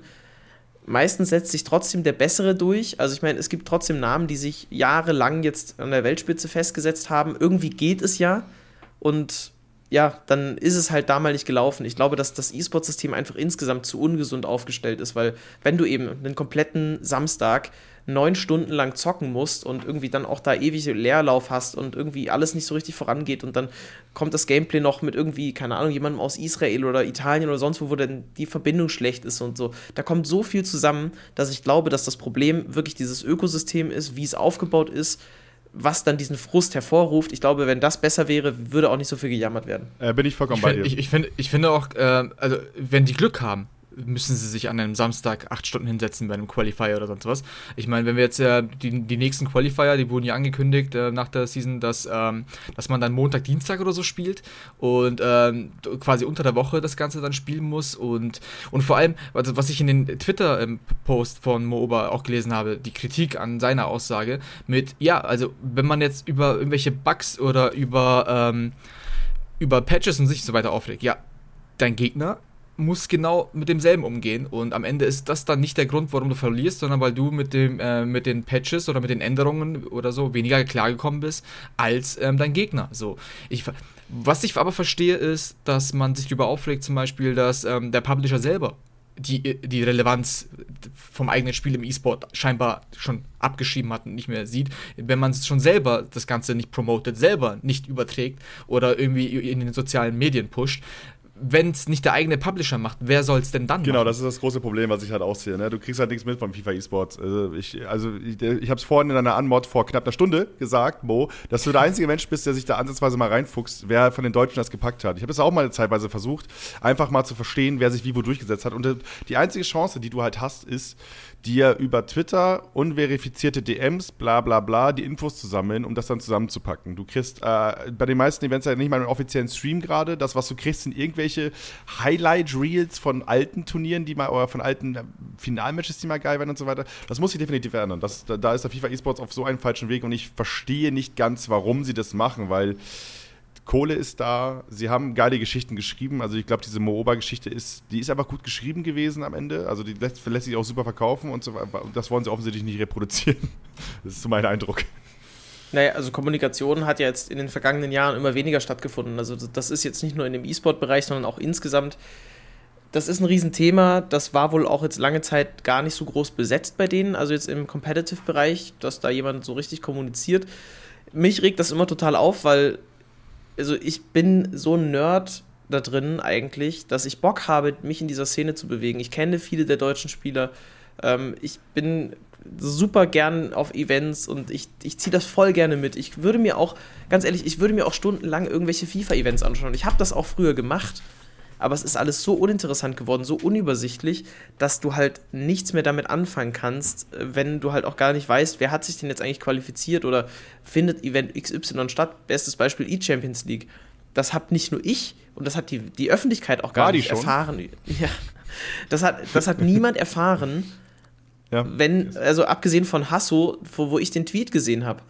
Meistens setzt sich trotzdem der Bessere durch. Also, ich meine, es gibt trotzdem Namen, die sich jahrelang jetzt an der Weltspitze festgesetzt haben. Irgendwie geht es ja. Und ja, dann ist es halt damals nicht gelaufen. Ich glaube, dass das E-Sport-System einfach insgesamt zu ungesund aufgestellt ist, weil wenn du eben einen kompletten Samstag neun Stunden lang zocken musst und irgendwie dann auch da ewig Leerlauf hast und irgendwie alles nicht so richtig vorangeht und dann kommt das Gameplay noch mit irgendwie, keine Ahnung, jemandem aus Israel oder Italien oder sonst wo, wo dann die Verbindung schlecht ist und so. Da kommt so viel zusammen, dass ich glaube, dass das Problem wirklich dieses Ökosystem ist, wie es aufgebaut ist, was dann diesen Frust hervorruft. Ich glaube, wenn das besser wäre, würde auch nicht so viel gejammert werden. Äh, bin ich vollkommen ich bei find, dir. Ich, ich, find, ich finde auch, äh, also wenn die Glück haben, müssen sie sich an einem Samstag acht Stunden hinsetzen bei einem Qualifier oder sonst was. Ich meine, wenn wir jetzt äh, die, die nächsten Qualifier, die wurden ja angekündigt äh, nach der Season, dass, ähm, dass man dann Montag, Dienstag oder so spielt und ähm, quasi unter der Woche das Ganze dann spielen muss und, und vor allem, also was ich in den Twitter-Post von Mooba auch gelesen habe, die Kritik an seiner Aussage mit, ja, also wenn man jetzt über irgendwelche Bugs oder über, ähm, über Patches und sich so weiter aufregt, ja, dein Gegner muss genau mit demselben umgehen und am Ende ist das dann nicht der Grund, warum du verlierst, sondern weil du mit, dem, äh, mit den Patches oder mit den Änderungen oder so weniger klargekommen bist als ähm, dein Gegner. So, ich, was ich aber verstehe, ist, dass man sich darüber aufregt, zum Beispiel, dass ähm, der Publisher selber die, die Relevanz vom eigenen Spiel im E-Sport scheinbar schon abgeschrieben hat und nicht mehr sieht, wenn man es schon selber das Ganze nicht promotet, selber nicht überträgt oder irgendwie in den sozialen Medien pusht, wenn es nicht der eigene Publisher macht, wer soll es denn dann genau, machen? Genau, das ist das große Problem, was ich halt auch sehe. Ne? Du kriegst halt nichts mit vom FIFA E-Sports. Also ich, also ich, ich habe es vorhin in einer Anmod vor knapp einer Stunde gesagt, Mo, dass du der [laughs] einzige Mensch bist, der sich da ansatzweise mal reinfuchst, wer von den Deutschen das gepackt hat. Ich habe es auch mal zeitweise versucht, einfach mal zu verstehen, wer sich wie wo durchgesetzt hat. Und äh, die einzige Chance, die du halt hast, ist, dir über Twitter unverifizierte DMs, bla bla bla, die Infos zu sammeln, um das dann zusammenzupacken. Du kriegst äh, bei den meisten Events ja nicht mal einen offiziellen Stream gerade. Das, was du kriegst, sind irgendwelche Highlight-Reels von alten Turnieren, die mal, oder von alten äh, Finalmatches, die mal geil werden und so weiter. Das muss sich definitiv ändern. Das, da, da ist der FIFA eSports auf so einem falschen Weg und ich verstehe nicht ganz, warum sie das machen, weil Kohle ist da, sie haben geile Geschichten geschrieben. Also ich glaube, diese Mooba-Geschichte ist, die ist einfach gut geschrieben gewesen am Ende. Also die lässt, lässt sich auch super verkaufen und so Das wollen sie offensichtlich nicht reproduzieren. [laughs] Das ist so mein Eindruck. Naja, also Kommunikation hat ja jetzt in den vergangenen Jahren immer weniger stattgefunden. Also das ist jetzt nicht nur in dem E-Sport-Bereich, sondern auch insgesamt. Das ist ein Riesenthema. Das war wohl auch jetzt lange Zeit gar nicht so groß besetzt bei denen. Also jetzt im Competitive-Bereich, dass da jemand so richtig kommuniziert. Mich regt das immer total auf, weil also ich bin so ein Nerd da drin eigentlich, dass ich Bock habe, mich in dieser Szene zu bewegen. Ich kenne viele der deutschen Spieler. Ähm, ich bin super gern auf Events und ich, ich ziehe das voll gerne mit. Ich würde mir auch, ganz ehrlich, ich würde mir auch stundenlang irgendwelche FIFA-Events anschauen. Ich habe das auch früher gemacht, aber es ist alles so uninteressant geworden, so unübersichtlich, dass du halt nichts mehr damit anfangen kannst, wenn du halt auch gar nicht weißt, wer hat sich denn jetzt eigentlich qualifiziert oder findet Event XY statt. Bestes Beispiel E-Champions League. Das hat nicht nur ich und das hat die, die Öffentlichkeit auch gar nicht erfahren. [laughs] Ja, das hat, das hat niemand erfahren, ja. wenn, also abgesehen von Hasso, wo, wo ich den Tweet gesehen habe.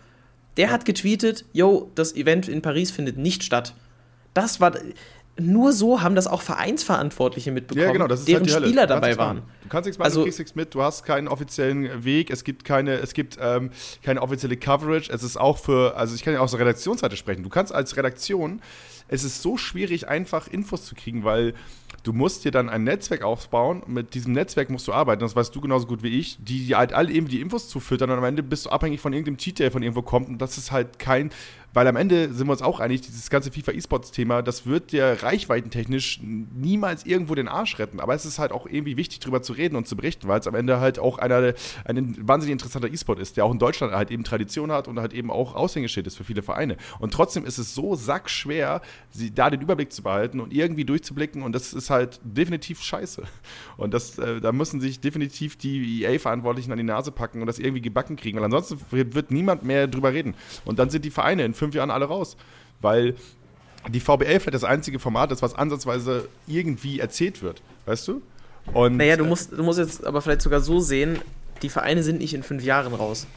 Der ja. hat getweetet, yo, das Event in Paris findet nicht statt. Das war, nur so haben das auch Vereinsverantwortliche mitbekommen, ja, genau, deren halt die Spieler dabei waren. Du kannst nichts machen, also, du kriegst nichts mit, du hast keinen offiziellen Weg, es gibt keine, es gibt ähm, keine offizielle Coverage, es ist auch für, also ich kann ja auch aus der Redaktionsseite sprechen, du kannst als Redaktion, es ist so schwierig, einfach Infos zu kriegen, weil du musst dir dann ein Netzwerk aufbauen, mit diesem Netzwerk musst du arbeiten, das weißt du genauso gut wie ich, die, die halt alle eben die Infos zufüttern und am Ende bist du abhängig von irgendeinem Cheat, der von irgendwo kommt und das ist halt kein weil am Ende sind wir uns auch einig, dieses ganze FIFA E-Sports-Thema, das wird dir reichweitentechnisch niemals irgendwo den Arsch retten. Aber es ist halt auch irgendwie wichtig, darüber zu reden und zu berichten, weil es am Ende halt auch einer, ein wahnsinnig interessanter E-Sport ist, der auch in Deutschland halt eben Tradition hat und halt eben auch Aushängeschild ist für viele Vereine. Und trotzdem ist es so sackschwer, sie, da den Überblick zu behalten und irgendwie durchzublicken und das ist halt definitiv scheiße. Und das, äh, da müssen sich definitiv die EA-Verantwortlichen an die Nase packen und das irgendwie gebacken kriegen, weil ansonsten wird niemand mehr drüber reden. Und dann sind die Vereine in fünf Jahren alle raus. Weil die VBL vielleicht das einzige Format ist, was ansatzweise irgendwie erzählt wird. Weißt du? Und, naja, du musst, du musst jetzt aber vielleicht sogar so sehen, die Vereine sind nicht in fünf Jahren raus.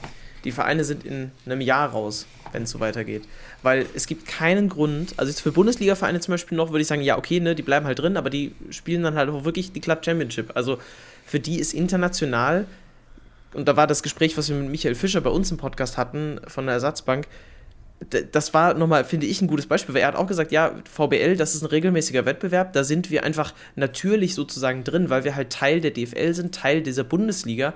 Die Vereine sind in einem Jahr raus, wenn es so weitergeht. Weil es gibt keinen Grund, also jetzt für Bundesliga-Vereine zum Beispiel noch, würde ich sagen, ja, okay, ne, die bleiben halt drin, aber die spielen dann halt auch wirklich die Club Championship. Also für die ist international, und da war das Gespräch, was wir mit Michael Fischer bei uns im Podcast hatten, von der Ersatzbank, das war nochmal, finde ich, ein gutes Beispiel, weil er hat auch gesagt, ja, VBL, das ist ein regelmäßiger Wettbewerb, da sind wir einfach natürlich sozusagen drin, weil wir halt Teil der DFL sind, Teil dieser Bundesliga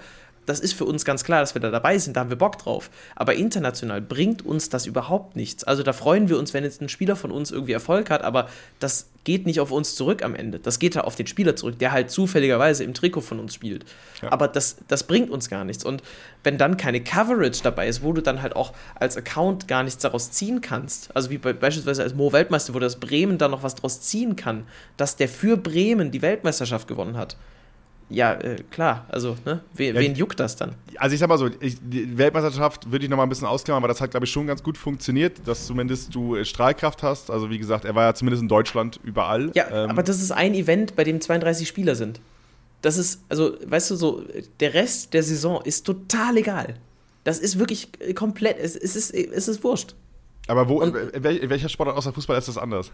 das ist für uns ganz klar, dass wir da dabei sind, da haben wir Bock drauf. Aber international bringt uns das überhaupt nichts. Also da freuen wir uns, wenn jetzt ein Spieler von uns irgendwie Erfolg hat, aber das geht nicht auf uns zurück am Ende. Das geht ja auf den Spieler zurück, der halt zufälligerweise im Trikot von uns spielt. Ja. Aber das, das bringt uns gar nichts. Und wenn dann keine Coverage dabei ist, wo du dann halt auch als Account gar nichts daraus ziehen kannst, also wie bei, beispielsweise als Mo Weltmeister, wo das Bremen dann noch was daraus ziehen kann, dass der für Bremen die Weltmeisterschaft gewonnen hat ja, äh, klar, also, ne? Wen, ja, wen juckt das dann? Also ich sag mal so, ich, die Weltmeisterschaft würde ich noch mal ein bisschen ausklammern, aber das hat, glaube ich, schon ganz gut funktioniert, dass zumindest du äh, Strahlkraft hast. Also wie gesagt, er war ja zumindest in Deutschland überall. Ja, ähm, aber das ist ein Event, bei dem 32 Spieler sind. Das ist, also, weißt du, so, der Rest der Saison ist total egal. Das ist wirklich äh, komplett, es, es, ist, es ist wurscht. Aber wo, Und, in welcher Sportart außer Fußball ist das anders?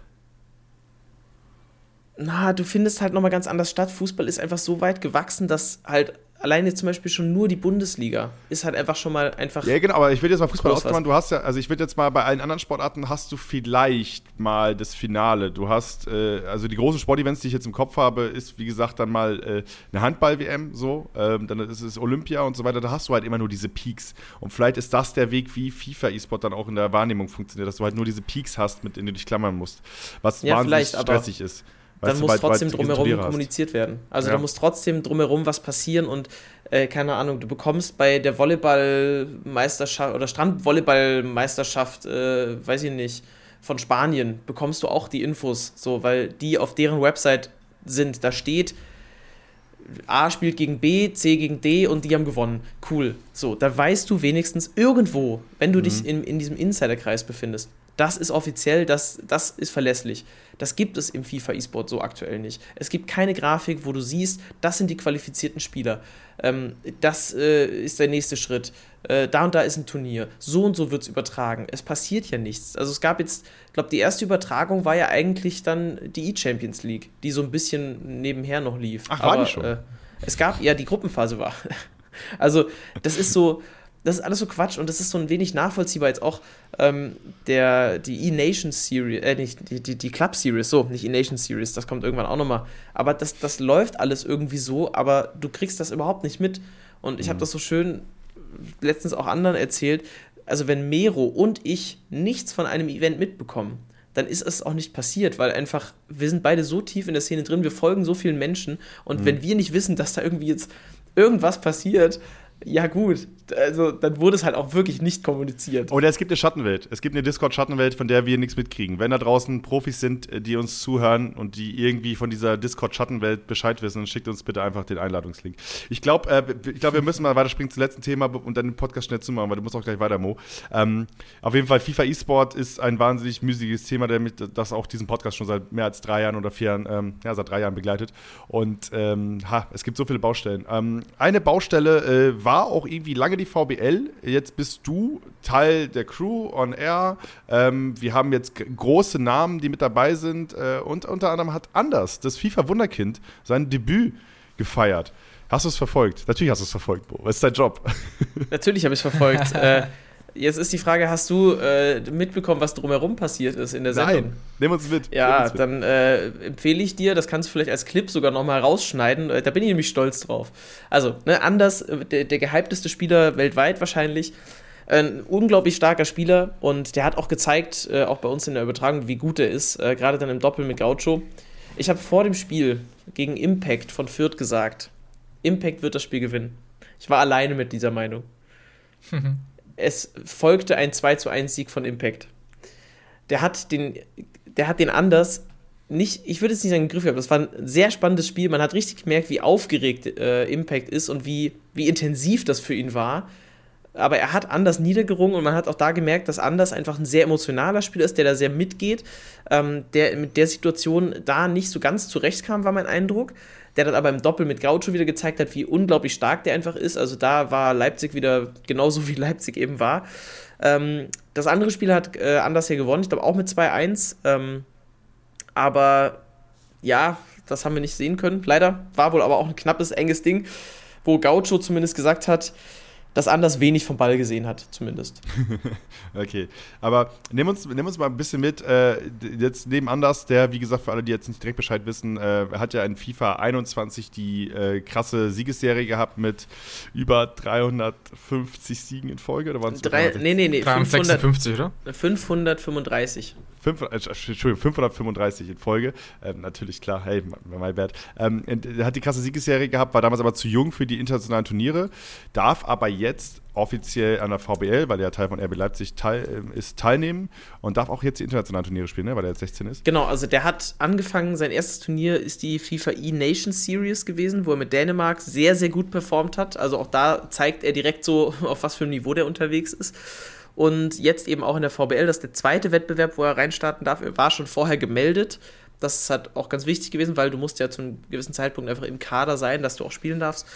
Na, du findest halt nochmal ganz anders statt. Fußball ist einfach so weit gewachsen, dass halt alleine zum Beispiel schon nur die Bundesliga ist halt einfach schon mal einfach. Ja, genau, aber ich will jetzt mal Fußball ausklammern. Du hast ja, also ich würde jetzt mal bei allen anderen Sportarten hast du vielleicht mal das Finale. Du hast, äh, also die großen Sportevents, die ich jetzt im Kopf habe, ist wie gesagt dann mal äh, eine Handball-WM so, ähm, dann ist es Olympia und so weiter. Da hast du halt immer nur diese Peaks. Und vielleicht ist das der Weg, wie FIFA E-Sport dann auch in der Wahrnehmung funktioniert, dass du halt nur diese Peaks hast, mit denen du dich klammern musst. Was ja, wahnsinnig stressig ist. Weißt dann muss weit, trotzdem drumherum kommuniziert werden. Also ja. da muss trotzdem drumherum was passieren und äh, keine Ahnung, du bekommst bei der Volleyballmeisterschaft oder Strandvolleyballmeisterschaft, äh, weiß ich nicht, von Spanien, bekommst du auch die Infos, so, weil die auf deren Website sind. Da steht, A spielt gegen B, C gegen D und die haben gewonnen. Cool. So, da weißt du wenigstens irgendwo, wenn du mhm. dich in, in diesem Insiderkreis befindest, das ist offiziell, das, das ist verlässlich. Das gibt es im FIFA E-Sport so aktuell nicht. Es gibt keine Grafik, wo du siehst, das sind die qualifizierten Spieler. Ähm, das äh, ist der nächste Schritt. Äh, da und da ist ein Turnier. So und so wird es übertragen. Es passiert ja nichts. Also es gab jetzt, ich glaube, die erste Übertragung war ja eigentlich dann die E-Champions League, die so ein bisschen nebenher noch lief. Ach, war Aber, die schon? Äh, es gab, ja, die Gruppenphase war. [laughs] also das ist so das ist alles so Quatsch und das ist so ein wenig nachvollziehbar jetzt auch ähm, der, die E-Nation Series, äh, nicht, die, die, die Club Series, so, nicht E-Nation Series, das kommt irgendwann auch nochmal. Aber das, das läuft alles irgendwie so, aber du kriegst das überhaupt nicht mit. Und ich mhm. habe das so schön letztens auch anderen erzählt. Also, wenn Mero und ich nichts von einem Event mitbekommen, dann ist es auch nicht passiert, weil einfach, wir sind beide so tief in der Szene drin, wir folgen so vielen Menschen und mhm. wenn wir nicht wissen, dass da irgendwie jetzt irgendwas passiert, ja gut, also dann wurde es halt auch wirklich nicht kommuniziert. Oder es gibt eine Schattenwelt. Es gibt eine Discord-Schattenwelt, von der wir nichts mitkriegen. Wenn da draußen Profis sind, äh, die uns zuhören und die irgendwie von dieser Discord-Schattenwelt Bescheid wissen, dann schickt uns bitte einfach den Einladungslink. Ich glaube, äh, ich wir müssen mal weiterspringen zum letzten Thema und dann den Podcast schnell zumachen, weil du musst auch gleich weiter, Mo. Ähm, auf jeden Fall, FIFA E-Sport ist ein wahnsinnig müßiges Thema, damit, das auch diesen Podcast schon seit mehr als drei Jahren oder vier Jahren, ähm, ja, seit drei Jahren begleitet. Und ähm, ha, es gibt so viele Baustellen. Ähm, eine Baustelle äh, war auch irgendwie lange die VBL. Jetzt bist du Teil der Crew on Air. Ähm, wir haben jetzt große Namen, die mit dabei sind. Äh, und unter anderem hat Anders, das FIFA-Wunderkind, sein Debüt gefeiert. Hast du es verfolgt? Natürlich hast du es verfolgt, Bo. Was ist dein Job? Natürlich habe ich es verfolgt. [laughs] äh, Jetzt ist die Frage, hast du äh, mitbekommen, was drumherum passiert ist in der Sendung? Nein, nimm uns mit. Ja, uns mit. dann äh, empfehle ich dir, das kannst du vielleicht als Clip sogar nochmal rausschneiden, äh, da bin ich nämlich stolz drauf. Also, ne, Anders, äh, der, der gehypteste Spieler weltweit wahrscheinlich, ein unglaublich starker Spieler und der hat auch gezeigt, äh, auch bei uns in der Übertragung, wie gut er ist, äh, gerade dann im Doppel mit Gaucho. Ich habe vor dem Spiel gegen Impact von Fürth gesagt, Impact wird das Spiel gewinnen. Ich war alleine mit dieser Meinung. [laughs] es folgte ein 2 zu 1 Sieg von Impact. Der hat den, der hat den anders nicht, ich würde es nicht sagen, im Griff gehabt. Das war ein sehr spannendes Spiel. Man hat richtig gemerkt, wie aufgeregt äh, Impact ist und wie, wie intensiv das für ihn war. Aber er hat anders niedergerungen und man hat auch da gemerkt, dass Anders einfach ein sehr emotionaler Spieler ist, der da sehr mitgeht, ähm, der mit der Situation da nicht so ganz zurechtkam, war mein Eindruck der dann aber im Doppel mit Gaucho wieder gezeigt hat, wie unglaublich stark der einfach ist. Also da war Leipzig wieder genauso wie Leipzig eben war. Ähm, das andere Spiel hat äh, Anders hier gewonnen, ich glaube auch mit 2-1. Ähm, aber ja, das haben wir nicht sehen können, leider. War wohl aber auch ein knappes, enges Ding, wo Gaucho zumindest gesagt hat, das Anders wenig vom Ball gesehen hat, zumindest. [laughs] okay, aber nimm uns, nimm uns mal ein bisschen mit. Äh, jetzt neben Anders, der, wie gesagt, für alle, die jetzt nicht direkt Bescheid wissen, äh, hat ja in FIFA 21 die äh, krasse Siegesserie gehabt mit über 350 Siegen in Folge. Oder waren es Nee, nee, nee. 356, oder? 535. 500, äh, Entschuldigung, 535 in Folge. Ähm, natürlich, klar, hey, my bad. Ähm, er hat die krasse Siegesserie gehabt, war damals aber zu jung für die internationalen Turniere, darf aber jetzt offiziell an der VBL, weil er Teil von RB Leipzig teil, ähm, ist, teilnehmen und darf auch jetzt die internationalen Turniere spielen, ne, weil er jetzt 16 ist. Genau, also der hat angefangen, sein erstes Turnier ist die FIFA E-Nation Series gewesen, wo er mit Dänemark sehr, sehr gut performt hat. Also auch da zeigt er direkt so, [laughs] auf was für einem Niveau der unterwegs ist und jetzt eben auch in der VBL. Das ist der zweite Wettbewerb, wo er reinstarten darf. Er war schon vorher gemeldet. Das ist halt auch ganz wichtig gewesen, weil du musst ja zu einem gewissen Zeitpunkt einfach im Kader sein, dass du auch spielen darfst.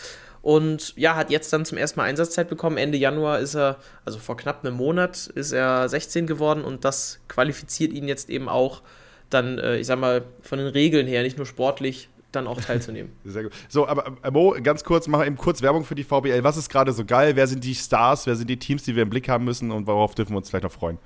Und ja, hat jetzt dann zum ersten Mal Einsatzzeit bekommen. Ende Januar ist er, also vor knapp einem Monat, ist er 16 geworden und das qualifiziert ihn jetzt eben auch dann, äh, ich sag mal, von den Regeln her, nicht nur sportlich, dann auch teilzunehmen. [laughs] Sehr gut. So, aber äh, Mo, ganz kurz, mach eben kurz Werbung für die VBL. Was ist gerade so geil? Wer sind die Stars? Wer sind die Teams, die wir im Blick haben müssen und worauf dürfen wir uns vielleicht noch freuen?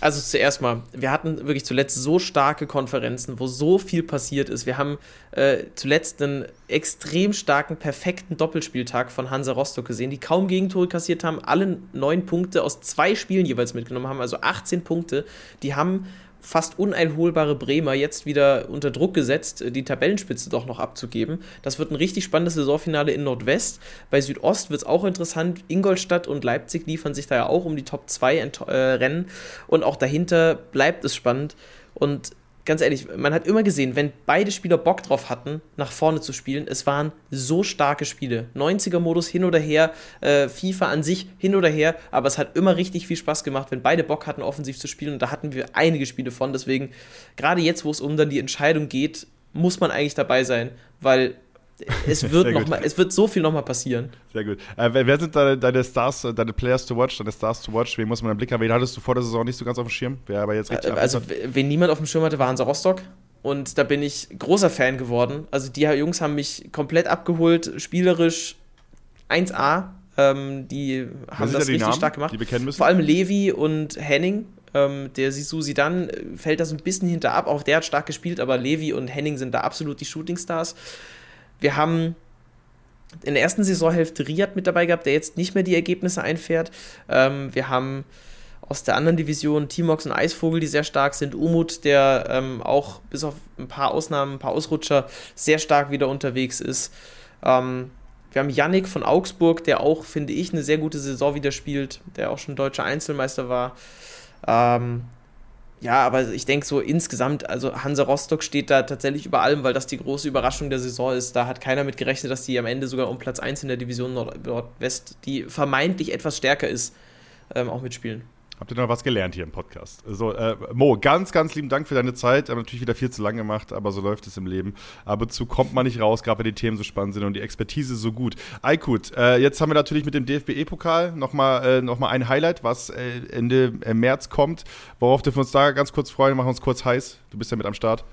Also zuerst mal, wir hatten wirklich zuletzt so starke Konferenzen, wo so viel passiert ist. Wir haben äh, zuletzt einen extrem starken, perfekten Doppelspieltag von Hansa Rostock gesehen, die kaum Gegentore kassiert haben, alle neun Punkte aus zwei Spielen jeweils mitgenommen haben, also 18 Punkte. Die haben fast uneinholbare Bremer jetzt wieder unter Druck gesetzt, die Tabellenspitze doch noch abzugeben. Das wird ein richtig spannendes Saisonfinale in Nordwest. Bei Südost wird es auch interessant. Ingolstadt und Leipzig liefern sich da ja auch um die Top 2 äh, Rennen. Und auch dahinter bleibt es spannend. Und ganz ehrlich, man hat immer gesehen, wenn beide Spieler Bock drauf hatten, nach vorne zu spielen, es waren so starke Spiele. 90er-Modus hin oder her, äh, FIFA an sich hin oder her, aber es hat immer richtig viel Spaß gemacht, wenn beide Bock hatten, offensiv zu spielen. Und da hatten wir einige Spiele von. Deswegen, gerade jetzt, wo es um dann die Entscheidung geht, muss man eigentlich dabei sein, weil es [laughs] wird, noch mal, es wird so viel nochmal passieren. Sehr gut. Äh, wer, sind deine, deine, Stars, äh, deine Players to watch, deine Stars to watch? Wen muss man im Blick haben? Wen hattest du vor der Saison nicht so ganz auf dem Schirm? Wer aber jetzt richtig äh, Also, wen niemand auf dem Schirm hatte, war Hansa Rostock. Und da bin ich großer Fan geworden. Also, die Jungs haben mich komplett abgeholt, spielerisch 1A. Ähm, die haben das richtig Namen, stark gemacht. Die wir kennen müssen? Vor allem Levi und Henning. Ähm, der Sisu dann fällt da so ein bisschen hinter ab. Auch der hat stark gespielt, aber Levi und Henning sind da absolut die Shootingstars. Wir haben in der ersten Saisonhälfte Riyad mit dabei gehabt, der jetzt nicht mehr die Ergebnisse einfährt. Ähm, wir haben aus der anderen Division Timox und Eisvogel, die sehr stark sind. Umut, der ähm, auch bis auf ein paar Ausnahmen, ein paar Ausrutscher sehr stark wieder unterwegs ist. Ähm, wir haben Yannick von Augsburg, der auch, finde ich, eine sehr gute Saison wieder spielt, der auch schon deutscher Einzelmeister war. Ähm, ja, aber ich denke so insgesamt, also Hansa Rostock steht da tatsächlich über allem, weil das die große Überraschung der Saison ist. Da hat keiner mit gerechnet, dass die am Ende sogar um Platz 1 in der Division Nord Nordwest, die vermeintlich etwas stärker ist, ähm, auch mitspielen. Habt ihr noch was gelernt hier im Podcast? Also, äh, Mo, ganz, ganz lieben Dank für deine Zeit. Haben natürlich wieder viel zu lang gemacht, aber so läuft es im Leben. Aber zu kommt man nicht raus, gerade wenn die Themen so spannend sind und die Expertise so gut. Aykut, äh, jetzt haben wir natürlich mit dem DFB-E-Pokal nochmal äh, noch ein Highlight, was äh, Ende äh, März kommt. Worauf dürfen wir uns da ganz kurz freuen? Machen wir uns kurz heiß. Du bist ja mit am Start.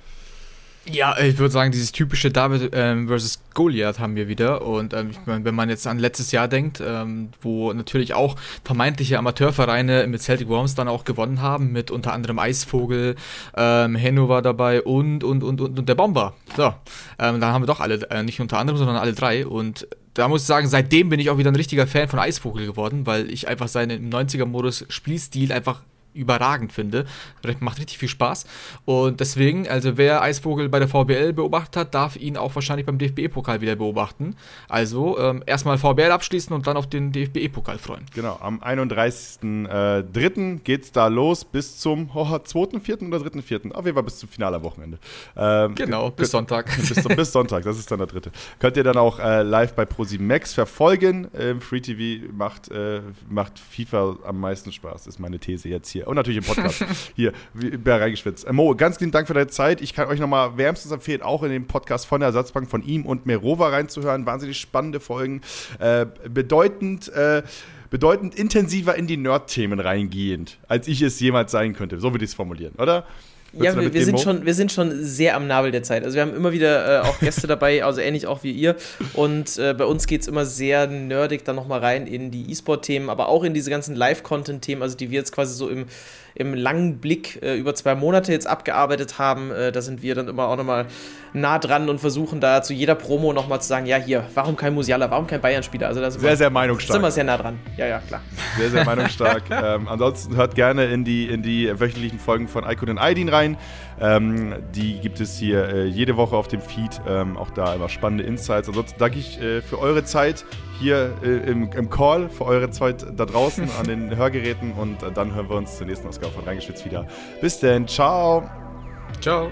Ja, ich würde sagen, dieses typische David ähm, versus Goliath haben wir wieder. Und ähm, ich mein, wenn man jetzt an letztes Jahr denkt, ähm, wo natürlich auch vermeintliche Amateurvereine mit Celtic Worms dann auch gewonnen haben, mit unter anderem Eisvogel, ähm, Henno war dabei und, und, und, und, und der Bomber. So, ähm, dann haben wir doch alle, äh, nicht unter anderem, sondern alle drei. Und da muss ich sagen, seitdem bin ich auch wieder ein richtiger Fan von Eisvogel geworden, weil ich einfach seinen 90er-Modus Spielstil einfach überragend finde. Macht richtig viel Spaß. Und deswegen, also wer Eisvogel bei der VBL beobachtet hat, darf ihn auch wahrscheinlich beim DFB-Pokal wieder beobachten. Also ähm, erstmal VBL abschließen und dann auf den DFB-Pokal freuen. Genau, am 31.03. Äh, geht es da los bis zum oh, 2.4. oder 3.4. Auf jeden Fall bis zum Finale Wochenende. Ähm, genau, bis Sonntag. [laughs] bis, bis, Sonntag, das ist dann der dritte. Könnt ihr dann auch äh, live bei ProSieben Max verfolgen. Ähm, Free TV macht, äh, macht FIFA am meisten Spaß, ist meine These jetzt hier. Und natürlich im Podcast. [laughs] Hier, bei reingeschwitzt. Äh, Mo, ganz lieben Dank für deine Zeit. Ich kann euch nochmal wärmstens empfehlen, auch in den Podcast von der Ersatzbank von ihm und Merova reinzuhören. Wahnsinnig spannende Folgen. Äh, bedeutend. Äh, bedeutend intensiver in die Nerd-Themen reingehend, als ich es jemals sein könnte. So würde ich es formulieren, oder? Ja, wir, wir sind schon, wir sind schon sehr am Nabel der Zeit. Also wir haben immer wieder äh, auch Gäste [laughs] dabei, also ähnlich auch wie ihr. Und äh, bei uns geht es immer sehr nerdig dann nochmal rein in die E-Sport-Themen, aber auch in diese ganzen Live-Content-Themen, also die wir jetzt quasi so im im langen Blick äh, über zwei Monate jetzt abgearbeitet haben. Äh, da sind wir dann immer auch nochmal nah dran und versuchen da zu jeder Promo nochmal zu sagen, ja hier, warum kein Musiala, warum kein Bayern-Spieler? Also sehr, wir, sehr meinungsstark. Sind wir sehr nah dran. Ja, ja, klar. Sehr, sehr meinungsstark. [laughs] ähm, ansonsten hört gerne in die, in die wöchentlichen Folgen von Icon und Aidin rein. Ähm, die gibt es hier äh, jede Woche auf dem Feed. Ähm, auch da immer spannende Insights. Ansonsten danke ich äh, für eure Zeit hier äh, im, im, Call, für eure Zeit da draußen an den [laughs] Hörgeräten und äh, dann hören wir uns zur nächsten Ausgabe von Reingeschwitzt wieder. Bis denn, ciao. Ciao.